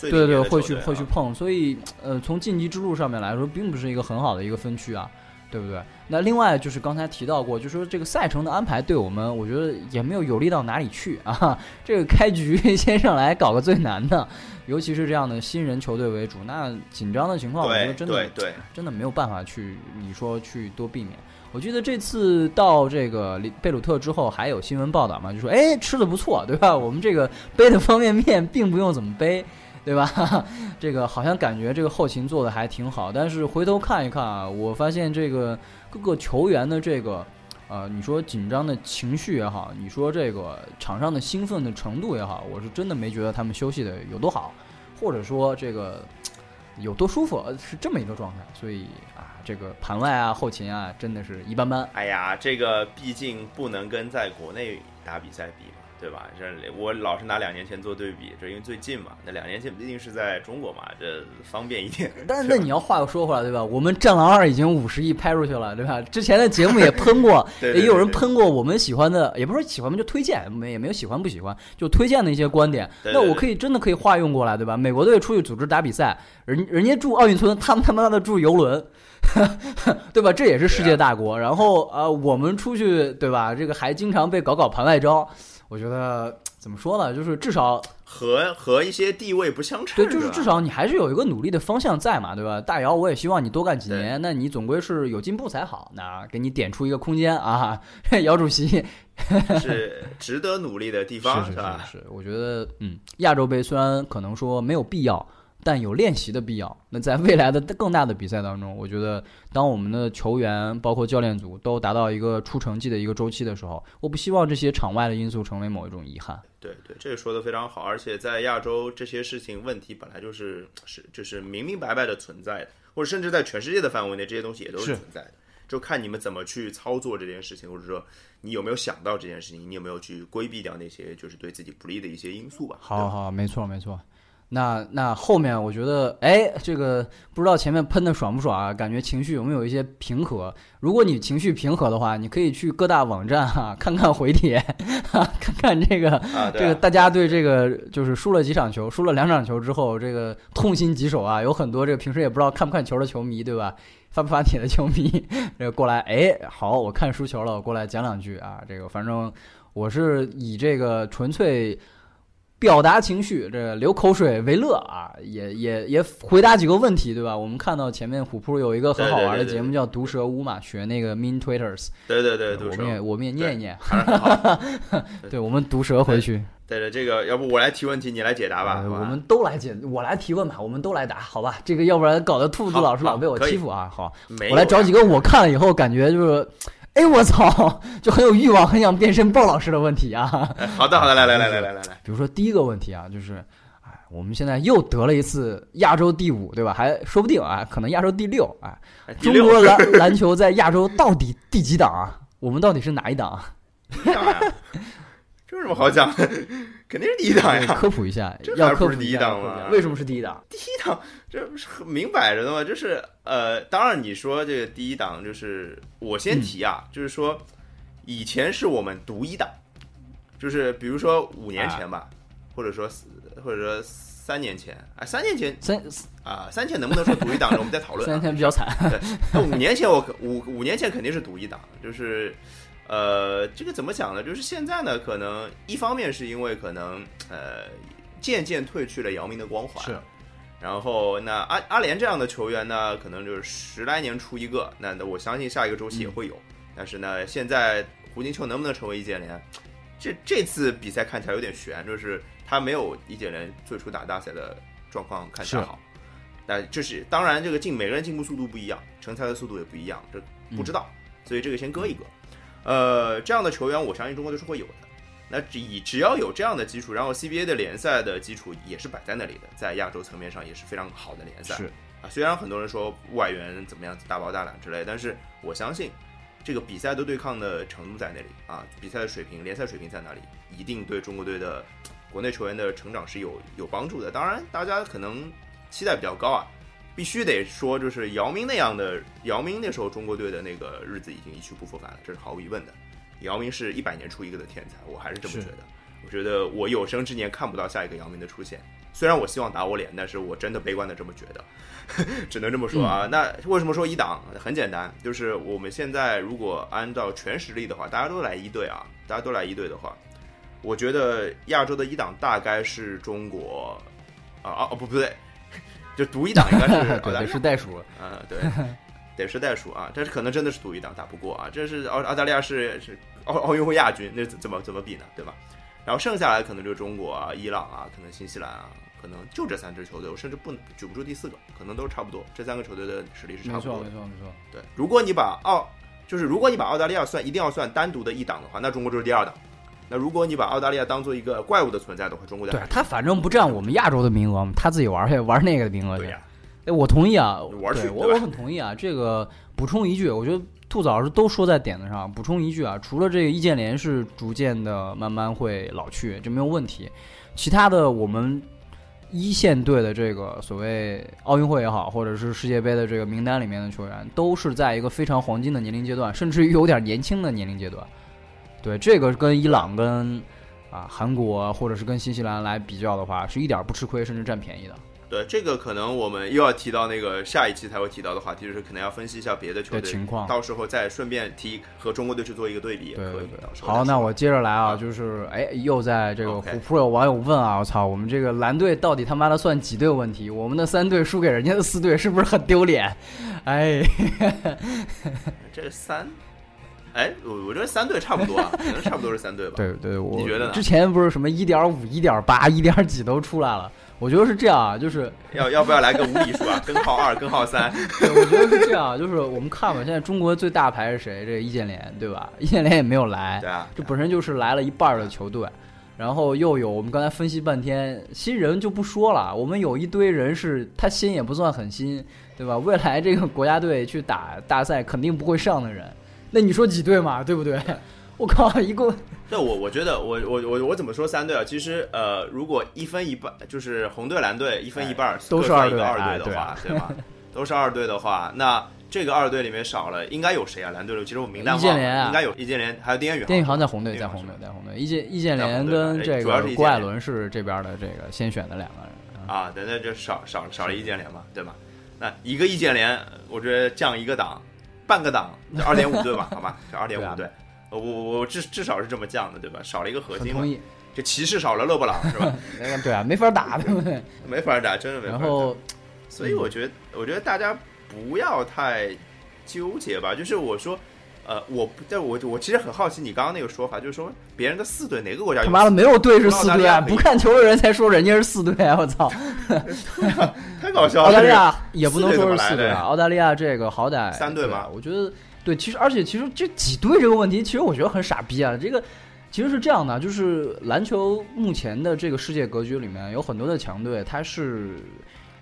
对对，会去会去碰。所以呃，从晋级之路上面来说，并不是一个很好的一个分区啊。对不对？那另外就是刚才提到过，就说这个赛程的安排对我们，我觉得也没有有利到哪里去啊。这个开局先上来搞个最难的，尤其是这样的新人球队为主，那紧张的情况，我觉得真的真的没有办法去你说去多避免。我记得这次到这个贝鲁特之后，还有新闻报道嘛，就说哎吃的不错，对吧？我们这个背的方便面并不用怎么背。对吧？这个好像感觉这个后勤做的还挺好，但是回头看一看啊，我发现这个各个球员的这个，呃，你说紧张的情绪也好，你说这个场上的兴奋的程度也好，我是真的没觉得他们休息的有多好，或者说这个有多舒服，是这么一个状态。所以啊，这个盘外啊、后勤啊，真的是一般般。哎呀，这个毕竟不能跟在国内打比赛比。对吧？这我老是拿两年前做对比，这因为最近嘛。那两年前毕竟是在中国嘛，这方便一点。但是那你要话又说回来，对吧？我们《战狼二》已经五十亿拍出去了，对吧？之前的节目也喷过，也有人喷过我们喜欢的，也不是说喜欢嘛，就推荐，没也没有喜欢不喜欢，就推荐的一些观点。那我可以真的可以化用过来，对吧？美国队出去组织打比赛，人人家住奥运村，他们他妈的住游轮，对吧？这也是世界大国。然后啊，我们出去，对吧？这个还经常被搞搞盘外招。我觉得怎么说呢？就是至少和和一些地位不相称。对，就是至少你还是有一个努力的方向在嘛，对吧？大姚，我也希望你多干几年，那你总归是有进步才好。那给你点出一个空间啊，姚主席是值得努力的地方，是吧？是，我觉得嗯，亚洲杯虽然可能说没有必要。但有练习的必要。那在未来的更大的比赛当中，我觉得，当我们的球员包括教练组都达到一个出成绩的一个周期的时候，我不希望这些场外的因素成为某一种遗憾。对对，这个说的非常好。而且在亚洲，这些事情问题本来就是是就是明明白白的存在的，或者甚至在全世界的范围内，这些东西也都是存在的。就看你们怎么去操作这件事情，或者说你有没有想到这件事情，你有没有去规避掉那些就是对自己不利的一些因素吧。好好，没错没错。那那后面我觉得，哎，这个不知道前面喷的爽不爽啊？感觉情绪有没有一些平和？如果你情绪平和的话，你可以去各大网站哈看看回帖，看看这个这个大家对这个就是输了几场球，输了两场球之后，这个痛心疾首啊，有很多这个平时也不知道看不看球的球迷，对吧？发不发帖的球迷，这个过来，哎，好，我看输球了，我过来讲两句啊。这个反正我是以这个纯粹。表达情绪，这流口水为乐啊，也也也回答几个问题，对吧？我们看到前面虎扑有一个很好玩的节目叫《毒蛇屋》嘛，学那个 Mean Twitters。对对对，我们也我们也念一念。对，我们毒蛇回去。对对，这个要不我来提问题，你来解答吧。我们都来解，我来提问吧，我们都来答，好吧？这个要不然搞得兔子老师老被我欺负啊。好，我来找几个我看了以后感觉就是。哎，我操，就很有欲望，很想变身鲍老师的问题啊！好的，好的，来来来来来来来，比如说第一个问题啊，就是，哎，我们现在又得了一次亚洲第五，对吧？还说不定啊，可能亚洲第六啊。中国篮 篮球在亚洲到底第几档啊？我们到底是哪一档？这有什么好讲的？肯定是第一档呀！科普一下，这还不是第一档吗？为什么是第一档？第一档这不是很明摆着的吗？就是呃，当然你说这个第一档，就是我先提啊，就是说以前是我们独一档，就是比如说五年前吧，或者说或者说三年前，哎，三年前三啊，三年能不能说独一档？我们再讨论。三年前比较惨。对，那五年前我五五年前肯定是独一档，就是。呃，这个怎么讲呢？就是现在呢，可能一方面是因为可能呃渐渐褪去了姚明的光环，是。然后那阿阿联这样的球员呢，可能就是十来年出一个，那那我相信下一个周期也会有。但是呢，现在胡金秋能不能成为易建联？这这次比赛看起来有点悬，就是他没有易建联最初打大赛的状况看起来好。那就是当然，这个进每个人进步速度不一样，成才的速度也不一样，这不知道，所以这个先搁一搁。呃，这样的球员，我相信中国队是会有的。那只以只要有这样的基础，然后 CBA 的联赛的基础也是摆在那里的，在亚洲层面上也是非常好的联赛。是啊，虽然很多人说外援怎么样子大包大揽之类，但是我相信这个比赛的对抗的程度在那里啊，比赛的水平、联赛水平在哪里，一定对中国队的国内球员的成长是有有帮助的。当然，大家可能期待比较高啊。必须得说，就是姚明那样的，姚明那时候中国队的那个日子已经一去不复返了，这是毫无疑问的。姚明是一百年出一个的天才，我还是这么觉得。我觉得我有生之年看不到下一个姚明的出现。虽然我希望打我脸，但是我真的悲观的这么觉得，只能这么说啊。那为什么说一档？很简单，就是我们现在如果按照全实力的话，大家都来一队啊，大家都来一队的话，我觉得亚洲的一档大概是中国啊哦不不对。就独一档应该是 得是袋鼠，啊对，得是袋鼠啊，但是可能真的是独一档打不过啊，这是澳澳大利亚是是奥奥运会亚军，那怎么怎么比呢？对吧？然后剩下来可能就是中国啊、伊朗啊、可能新西兰啊，可能就这三支球队，我甚至不举不出第四个，可能都是差不多，这三个球队的实力是差不多。没错没错没错。对，如果你把澳就是如果你把澳大利亚算一定要算单独的一档的话，那中国就是第二档。那如果你把澳大利亚当做一个怪物的存在的话，中国对他反正不占我们亚洲的名额嘛，他自己玩去玩那个的名额去。对呀，哎，我同意啊，玩去我我很同意啊。这个补充一句，我觉得兔子老师都说在点子上。补充一句啊，除了这个易建联是逐渐的慢慢会老去，这没有问题。其他的我们一线队的这个所谓奥运会也好，或者是世界杯的这个名单里面的球员，都是在一个非常黄金的年龄阶段，甚至于有点年轻的年龄阶段。对这个跟伊朗、跟啊韩国或者是跟新西兰来比较的话，是一点儿不吃亏，甚至占便宜的。对，这个可能我们又要提到那个下一期才会提到的话题，就是可能要分析一下别的球队的情况到时候再顺便提和中国队去做一个对比，也可以好，那我接着来啊，啊就是哎，又在这个虎扑有网友问啊，我操，我们这个蓝队到底他妈的算几队问题？我们的三队输给人家的四队，是不是很丢脸？哎，这三，哎，我我觉得三队差不多啊，可能差不多是三队吧。对对，我你觉得呢之前不是什么一点五、一点八、一点几都出来了，我觉得是这样啊，就是 要要不要来个无理数啊？根号二，根号三，对，我觉得是这样啊，就是我们看吧，现在中国最大牌是谁？这个易建联，对吧？易建联也没有来，对啊，这本身就是来了一半儿的球队，然后又有我们刚才分析半天新人就不说了，我们有一堆人是他新也不算很新，对吧？未来这个国家队去打大赛肯定不会上的人，那你说几队嘛，对不对？我靠，一共那我我觉得我我我我怎么说三队啊？其实呃，如果一分一半，就是红队蓝队一分一半，都是一个二队的话，对吧？都是二队的话，那这个二队里面少了应该有谁啊？蓝队里其实我名单忘了，易建联啊应该有易建联，还有丁彦雨航。丁宇航在红队，在红队，在红队。易建易建联跟这个郭艾伦是这边的这个先选的两个人。啊，等等就少少少了易建联嘛，对吧？那一个易建联，我觉得降一个档，半个档，二点五对吧，好吧，是二点五对。我我我至至少是这么降的，对吧？少了一个核心嘛这骑士少了勒布朗是吧？那个对啊，没法打，对不对？没法打，真的没法打。然后所以我觉得，我觉得大家不要太纠结吧。就是我说，呃，我不，但我我其实很好奇你刚刚那个说法，就是说别人的四队哪个国家有他妈的没有队是四队啊！不看球的人才说人家是四队啊！我操，太搞笑了。澳大利亚也不能说是四队啊，澳大利亚这个好歹三队嘛对啊我觉得对，其实而且其实这几队这个问题，其实我觉得很傻逼啊。这个其实是这样的，就是篮球目前的这个世界格局里面有很多的强队，它是。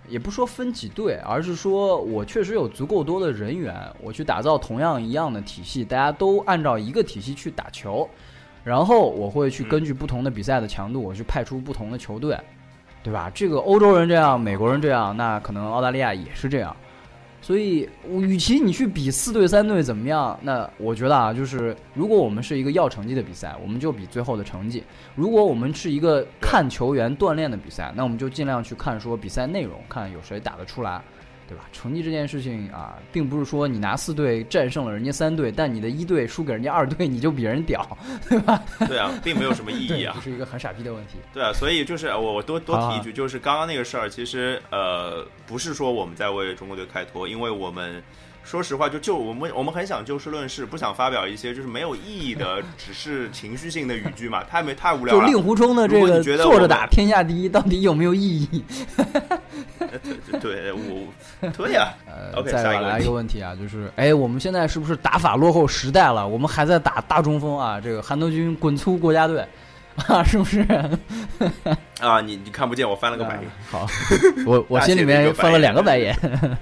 也不说分几队，而是说我确实有足够多的人员，我去打造同样一样的体系，大家都按照一个体系去打球，然后我会去嗯根据不同的比赛的强度，我去派出不同的球队，对吧？这个欧洲人这样，美国人这样，那可能澳大利亚也是这样。所以，与其你去比四队三队怎么样，那我觉得啊，就是如果我们是一个要成绩的比赛，我们就比最后的成绩；如果我们是一个看球员锻炼的比赛，那我们就尽量去看说比赛内容，看有谁打得出来，对吧？成绩这件事情啊，并不是说你拿四队战胜了人家三队，但你的一队输给人家二队，你就比人屌，对吧？对啊，并没有什么意义，啊这。是一个很傻逼的问题。对啊，所以就是我我多多提一句，就是刚刚那个事儿，其实呃不是说我们在为中国队开脱，因为我们说实话就就我们我们很想就事论事，不想发表一些就是没有意义的，只是情绪性的语句嘛，太没太无聊了。就令狐冲的这个坐着打天下第一，到底有没有意义？对对，我对呀、呃 OK，再来下一个问题啊，就是哎，我们现在是不是打法落后时代了？我们还在打大中锋啊，这个韩德君滚粗国家队啊，是不是？啊，你你看不见我翻了个白眼。好，我我心里面翻了两个白眼。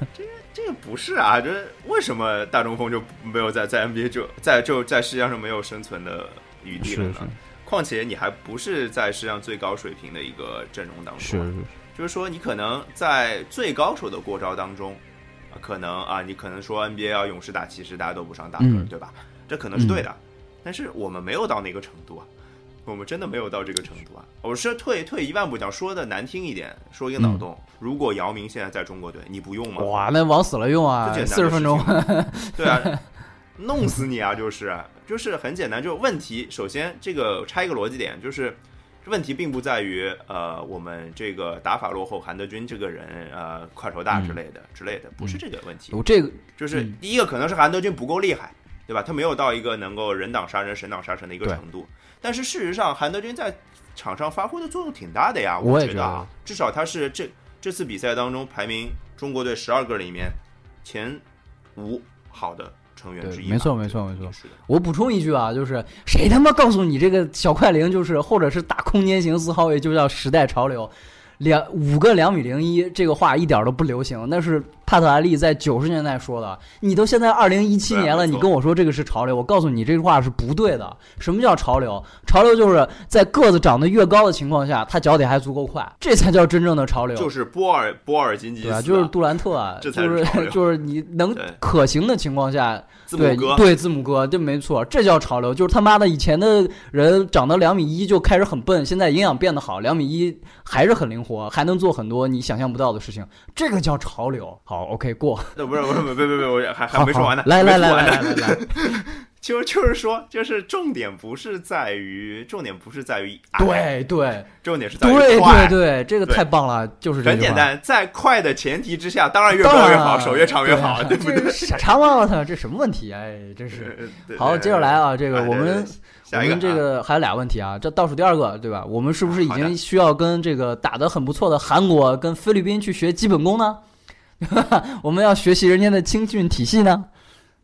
这个不是啊，这为什么大中锋就没有在在 NBA 就在就在世界上没有生存的余地了呢？况且你还不是在世界上最高水平的一个阵容当中是，就是说你可能在最高手的过招当中，啊可能啊，你可能说 NBA 要勇士打骑士，大家都不上大个，嗯。对吧？这可能是对的，但是我们没有到那个程度啊，我们真的没有到这个程度啊。我是退退一万步讲，说的难听一点，说一个脑洞，如果姚明现在在中国队，你不用吗？哇，那往死了用啊，四十分钟。对啊，弄死你啊！就是就是很简单，就问题。首先，这个拆一个逻辑点，就是问题并不在于呃我们这个打法落后，韩德君这个人呃块头大之类的、之类的，不是这个问题。我这个就是嗯第一个可能是韩德君不够厉害，对吧？他没有到一个能够人挡杀人、神挡杀神的一个程度。但是事实上，韩德君在场上发挥的作用挺大的呀，我也觉得觉啊，至少他是这这次比赛当中排名中国队十二个里面前五好的成员之一没错没错没错是的。我补充一句啊，就是谁他妈告诉你这个小快灵就是或者是打空间型四号位就叫时代潮流？两五个两米零一这个话一点都不流行，那是帕特莱利在九十年代说的。你都现在二零一七年了，你跟我说这个是潮流，我告诉你这句话是不对的。什么叫潮流？潮流就是在个子长得越高的情况下，他脚底还足够快，这才叫真正的潮流。就是波尔波尔津吉斯，对啊，就是杜兰特啊，就是 就是你能可行的情况下。对对，字母哥，这没错，这叫潮流。就是他妈的，以前的人长到两米一就开始很笨，现在营养变得好，两米一还是很灵活，还能做很多你想象不到的事情。这个叫潮流。好，OK，过。那 不是不是，别别别，我还还没说完呢。来来来来来来。就 就是说，就是重点不是在于，重点不是在于，对对，重点是在于快，对对对，这个太棒了，就是很简单，在快的前提之下，当然越高越好，手越长越好，对不对？傻叉吗？我操，这什么问题？哎，真是。好，接着来啊，这个我们我们这个还有俩问题啊，这倒数第二个对吧？我们是不是已经需要跟这个打得很不错的韩国跟菲律宾去学基本功呢？我们要学习人家的青训体系呢？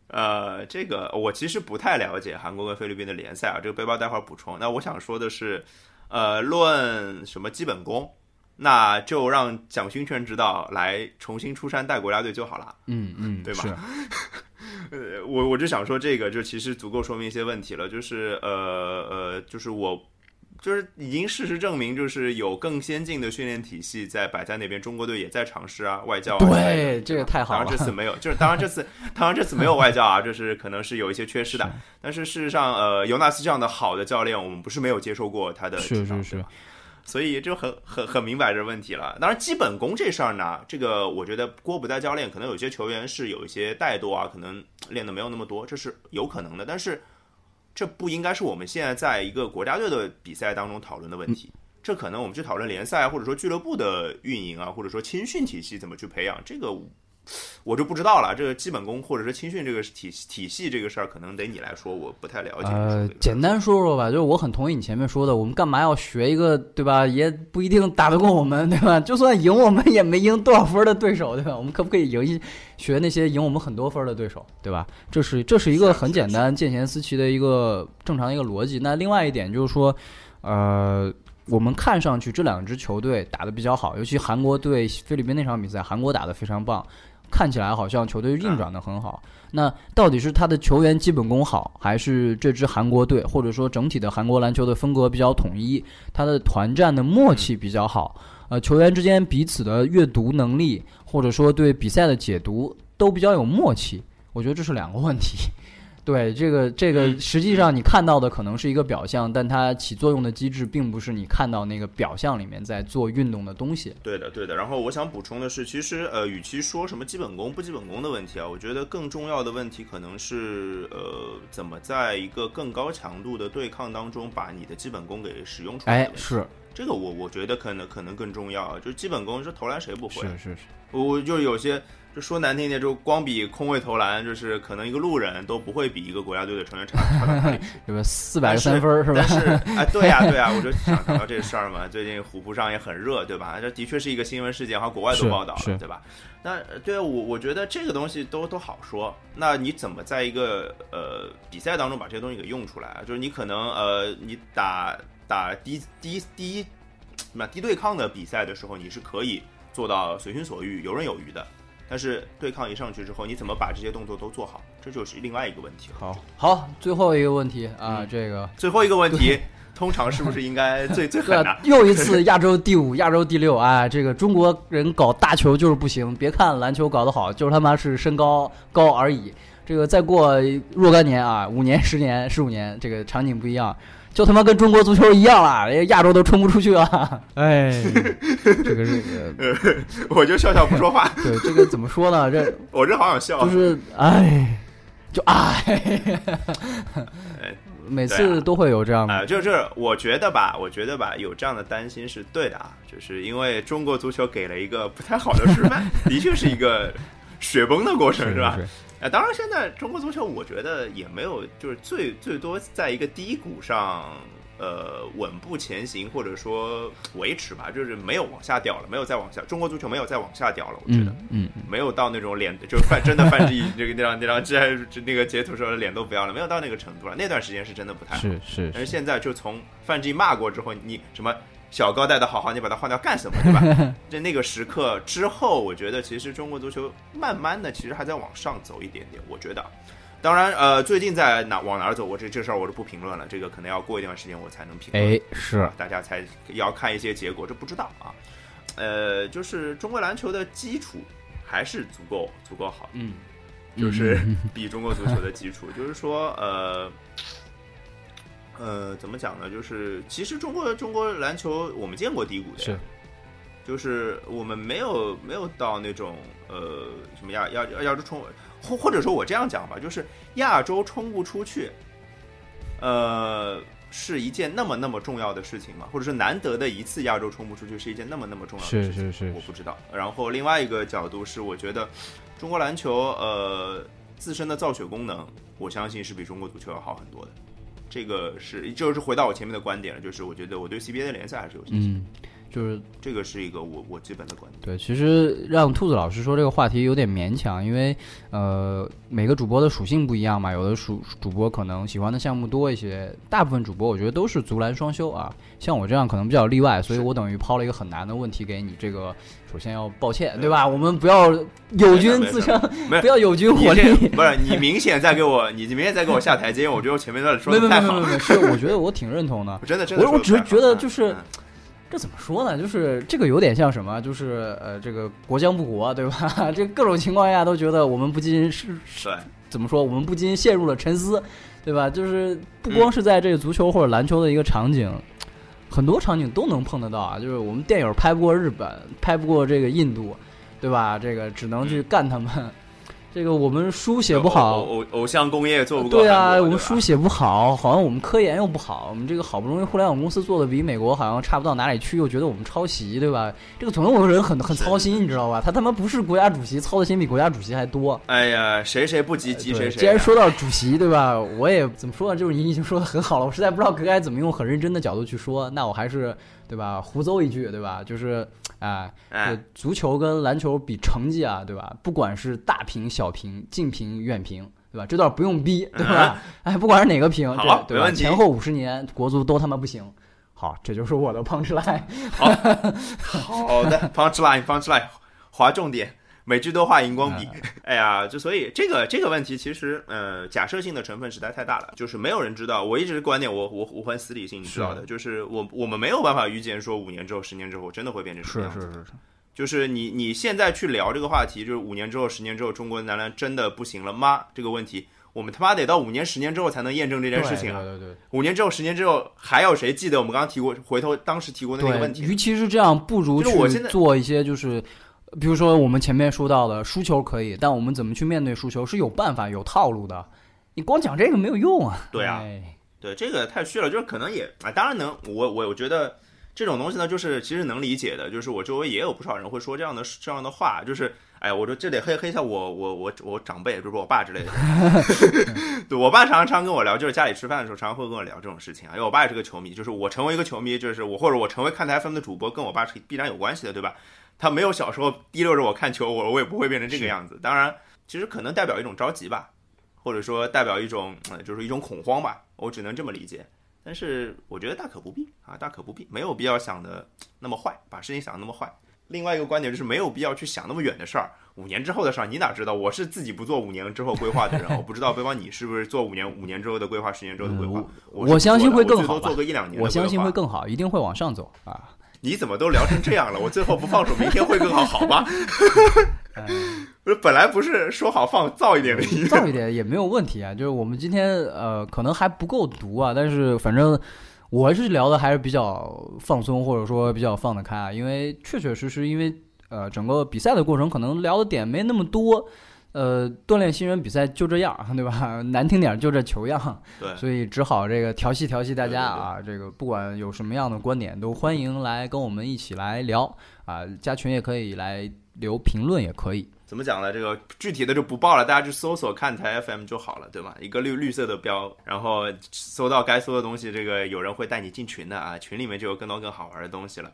呃，这个我其实不太了解韩国跟菲律宾的联赛啊。这个背包待会儿补充。那我想说的是，呃，论什么基本功，那就让蒋勋权指导来重新出山带国家队就好了。嗯嗯，对吧？呃，我我就想说这个，就其实足够说明一些问题了。就是呃呃，就是我。就是已经事实证明，就是有更先进的训练体系在摆在那边，中国队也在尝试啊，外教。对，这个太好了。当然这次没有，就是当然这次，当然这次没有外教啊，就是可能是有一些缺失的。但是事实上，呃，尤纳斯这样的好的教练，我们不是没有接受过他的是是是。所以就很很很明白这问题了。当然，基本功这事儿呢，这个我觉得郭不带教练，可能有些球员是有一些怠惰啊，可能练的没有那么多，这是有可能的。但是。这不应该是我们现在在一个国家队的比赛当中讨论的问题，这可能我们去讨论联赛或者说俱乐部的运营啊，或者说青训体系怎么去培养这个。我就不知道了，这个基本功或者是青训这个体体系这个事儿，可能得你来说，我不太了解。呃，简单说说吧，就是我很同意你前面说的，我们干嘛要学一个，对吧？也不一定打得过我们，对吧？就算赢，我们也没赢多少分的对手，对吧？我们可不可以赢一学那些赢我们很多分的对手，对吧？这是这是一个很简单、见贤思齐的一个正常一个逻辑。那另外一点就是说，呃，我们看上去这两支球队打得比较好，尤其韩国对菲律宾那场比赛，韩国打得非常棒。看起来好像球队运转的很好，那到底是他的球员基本功好，还是这支韩国队，或者说整体的韩国篮球的风格比较统一，他的团战的默契比较好，呃，球员之间彼此的阅读能力，或者说对比赛的解读都比较有默契，我觉得这是两个问题。对这个这个，实际上你看到的可能是一个表象，但它起作用的机制并不是你看到那个表象里面在做运动的东西。对的，对的。然后我想补充的是，其实呃，与其说什么基本功不基本功的问题啊，我觉得更重要的问题可能是呃，怎么在一个更高强度的对抗当中把你的基本功给使用出来。哎，是这个，我我觉得可能可能更重要，就是基本功，是投篮谁不会？是是是，我就有些。就说难听点，就光比空位投篮，就是可能一个路人都不会比一个国家队的成员差差到哪里去。是吧？四百个三分是吧？但是哎，对呀 对呀，我就想到这事儿嘛。最近虎扑上也很热，对吧？这的确是一个新闻事件，好像国外都报道了，对吧？那对我我觉得这个东西都都好说。那你怎么在一个呃比赛当中把这些东西给用出来？就是你可能呃你打打低低低什么低对抗的比赛的时候，你是可以做到随心所欲、游刃有余的。但是对抗一上去之后，你怎么把这些动作都做好，这就是另外一个问题了。好，好，最后一个问题啊，这个最后一个问题，通常是不是应该 最最狠的？又一次亚洲第五，亚洲第六啊！这个中国人搞大球就是不行，别看篮球搞得好，就是他妈是身高高而已。这个再过若干年啊，五年、十年、十五年，这个场景不一样。就他妈跟中国足球一样了，亚洲都冲不出去了。哎，这个是，我就笑笑不说话。对，这个怎么说呢？这我这好想笑。就是哎，就哎，每次都会有这样的。就是我觉得吧，我觉得吧，有这样的担心是对的啊，就是因为中国足球给了一个不太好的示范，的确是一个雪崩的过程，是吧？啊，当然，现在中国足球，我觉得也没有，就是最最多在一个低谷上，呃，稳步前行，或者说维持吧，就是没有往下掉了，没有再往下，中国足球没有再往下掉了，我觉得，嗯，没有到那种脸，就范真的范志毅这个那张那张这那个截图说脸都不要了，没有到那个程度了，那段时间是真的不太好，是是，但是现在就从范志毅骂过之后，你什么？小高带的好好，你把它换掉干什么，对吧？在那个时刻之后，我觉得其实中国足球慢慢的其实还在往上走一点点，我觉得。当然，呃，最近在哪往哪儿走，我这这事儿我就不评论了，这个可能要过一段时间我才能评论。哎，是大家才要看一些结果，这不知道啊。呃，就是中国篮球的基础还是足够足够好，嗯，就是比中国足球的基础，就是说，呃，呃，怎么讲呢？就是其实中国中国篮球我们见过低谷的，是，就是我们没有没有到那种呃什么亚亚亚洲冲，或或者说我这样讲吧，就是亚洲冲不出去，呃。是一件那么那么重要的事情嘛？或者是难得的一次亚洲冲不出去是一件那么那么重要的事情？是是是，我不知道。然后另外一个角度是，我觉得中国篮球呃自身的造血功能，我相信是比中国足球要好很多的。这个是就是回到我前面的观点了，就是我觉得我对 CBA 的联赛还是有信心。就是这个是一个我我基本的观点。对，其实让兔子老师说这个话题有点勉强，因为呃每个主播的属性不一样嘛，有的主主播可能喜欢的项目多一些，大部分主播我觉得都是足篮双修啊。像我这样可能比较例外，所以我等于抛了一个很难的问题给你。这个首先要抱歉，对吧？我们不要友军自称，不要友军火力。不是你明显在给我，你明显在给我下台阶。我觉得我前面那说的太好了。是，我觉得我挺认同的。真的真的，我我只是觉得就是。这怎么说呢？就是这个有点像什么？就是呃，这个国将不国，对吧？这各种情况下都觉得我们不禁是是怎么说？我们不禁陷入了沉思，对吧？就是不光是在这个足球或者篮球的一个场景，很多场景都能碰得到啊。就是我们电影拍不过日本，拍不过这个印度，对吧？这个只能去干他们。这个我们书写不好，偶偶像工业做不过。对啊，我们书写不好，好像我们科研又不好。我们这个好不容易互联网公司做的比美国好像差不到哪里去，又觉得我们抄袭，对吧？这个总有人很很操心，你知道吧？他他妈不是国家主席，操的心比国家主席还多。哎呀，谁谁不急急谁谁。既然说到主席，对吧？我也怎么说呢？就是你已经说的很好了，我实在不知道该怎么用很认真的角度去说。那我还是对吧？胡诌一句，对吧？就是。啊，足球跟篮球比成绩啊，对吧？不管是大屏、小屏、近屏、远屏，对吧？这段不用逼，对吧？哎，不管是哪个屏，对吧？前后五十年，国足都他妈不行。好，这就是我的 punch line。好 好的 punch line，punch line，划重点。每句都画荧光笔，哎呀，就所以这个这个问题其实呃假设性的成分实在太大了，就是没有人知道。我一直观点，我我我很死理性，你知道的，就是我我们没有办法预见说五年之后、十年之后真的会变成什么样子。是是是是，就是你你现在去聊这个话题，就是五年之后、十年之后中国男篮真的不行了吗？这个问题，我们他妈得到五年、十年之后才能验证这件事情啊！对对对，五年之后、十年之后还有谁记得我们刚刚提过？回头当时提过的那个问题？与其是这样，不如去做一些就是。比如说，我们前面说到的输球可以，但我们怎么去面对输球是有办法、有套路的。你光讲这个没有用啊。对啊，对这个太虚了，就是可能也啊，当然能。我我我觉得这种东西呢，就是其实能理解的。就是我周围也有不少人会说这样的这样的话，就是哎，我说这得黑黑一下我我我我长辈，比如说我爸之类的。对我爸常常跟我聊，就是家里吃饭的时候，常常会跟我聊这种事情啊。因为我爸也是个球迷，就是我成为一个球迷，就是我或者我成为看台 FM 的主播，跟我爸是必然有关系的，对吧？他没有小时候提溜着我看球，我我也不会变成这个样子。当然，其实可能代表一种着急吧，或者说代表一种就是一种恐慌吧，我只能这么理解。但是我觉得大可不必啊，大可不必，没有必要想的那么坏，把事情想的那么坏。另外一个观点就是没有必要去想那么远的事儿，五年之后的事儿你哪知道？我是自己不做五年之后规划的人，我不知道背包你是不是做五年五年之后的规划，十年之后的规划。我相信会更好做个一两年，我相信会更好，一定会往上走啊。你怎么都聊成这样了？我最后不放手，明天会更好，好吗？不是，本来不是说好放燥一点的音乐，燥一点也没有问题啊。就是我们今天呃，可能还不够毒啊，但是反正我是聊的还是比较放松，或者说比较放得开啊。因为确确实实，因为呃，整个比赛的过程可能聊的点没那么多。呃，锻炼新人比赛就这样，对吧？难听点就这球样，对，所以只好这个调戏调戏大家啊。这个不管有什么样的观点，都欢迎来跟我们一起来聊啊。加群也可以来留评论，也可以。怎么讲呢？这个具体的就不报了，大家去搜索看台 FM 就好了，对吧？一个绿绿色的标，然后搜到该搜的东西，这个有人会带你进群的啊。群里面就有更多更好玩的东西了。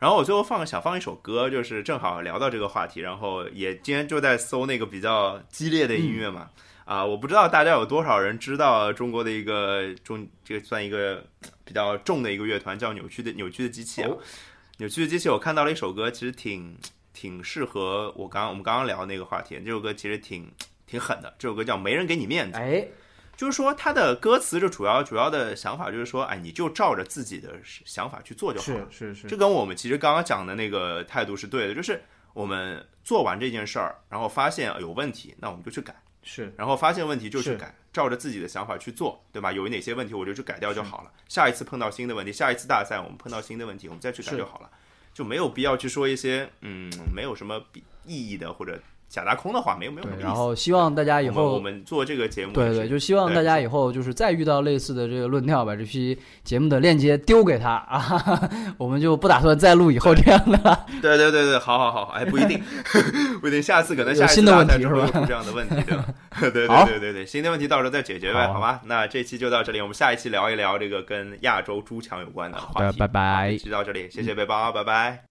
然后我最后放想放一首歌，就是正好聊到这个话题，然后也今天就在搜那个比较激烈的音乐嘛，啊，我不知道大家有多少人知道中国的一个中，这个算一个比较重的一个乐团，叫扭曲的扭曲的机器啊。扭曲的机器，我看到了一首歌，其实挺挺适合我刚我们刚刚聊那个话题。这首歌其实挺挺狠的，这首歌叫《没人给你面子》。哎，就是说他的歌词就主要主要的想法就是说，哎，你就照着自己的想法去做就好了。是是是，这跟我们其实刚刚讲的那个态度是对的，就是我们做完这件事儿，然后发现有问题，那我们就去改。是，然后发现问题就去改，照着自己的想法去做，对吧？有哪些问题我就去改掉就好了。下一次碰到新的问题，下一次大赛我们碰到新的问题，我们再去改就好了，就没有必要去说一些嗯没有什么意义的或者。假大空的话没有没有意思。然后希望大家以后我们做这个节目，对对，就希望大家以后就是再遇到类似的这个论调，把这批节目的链接丢给他啊，我们就不打算再录以后这样的了。对对对对，好好好，哎，不一定，不一定，下次可能下新的问题是吧？这样的问题对吧？对对对对对，新的问题到时候再解决呗，好吧？那这期就到这里，我们下一期聊一聊这个跟亚洲猪强有关的话题。拜拜，就到这里，谢谢背包，拜拜。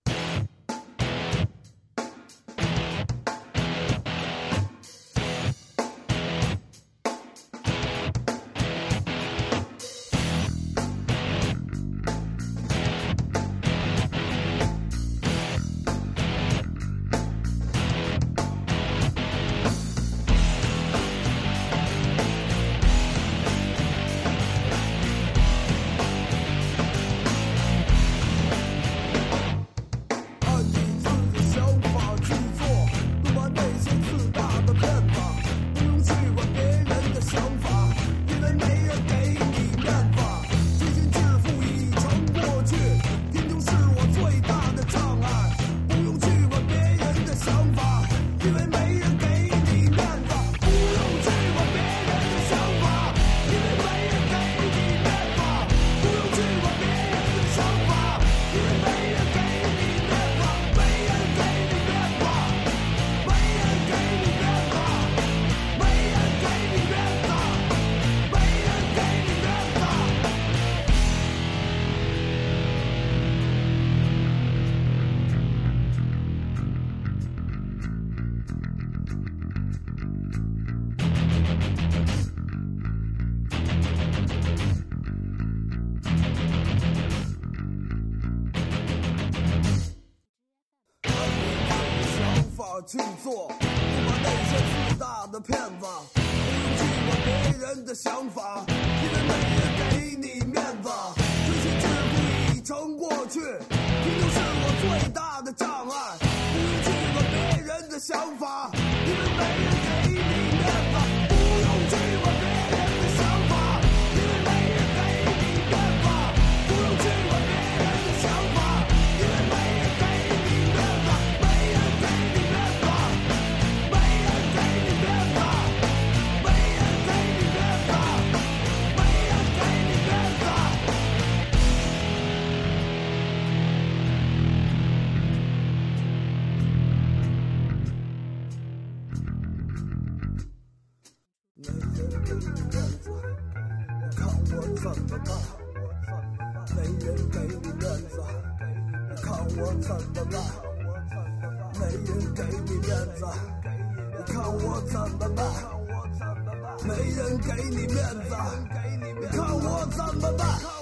去做，不把那些自大的骗子，不用去管别人的想法，因为没人给你面子。这些桎梏已成过去，贫穷是我最大的障碍。不用去管别人的想法，我怎么办？没人给你面子。你看我怎么办？没人给你面子。你看我怎么办？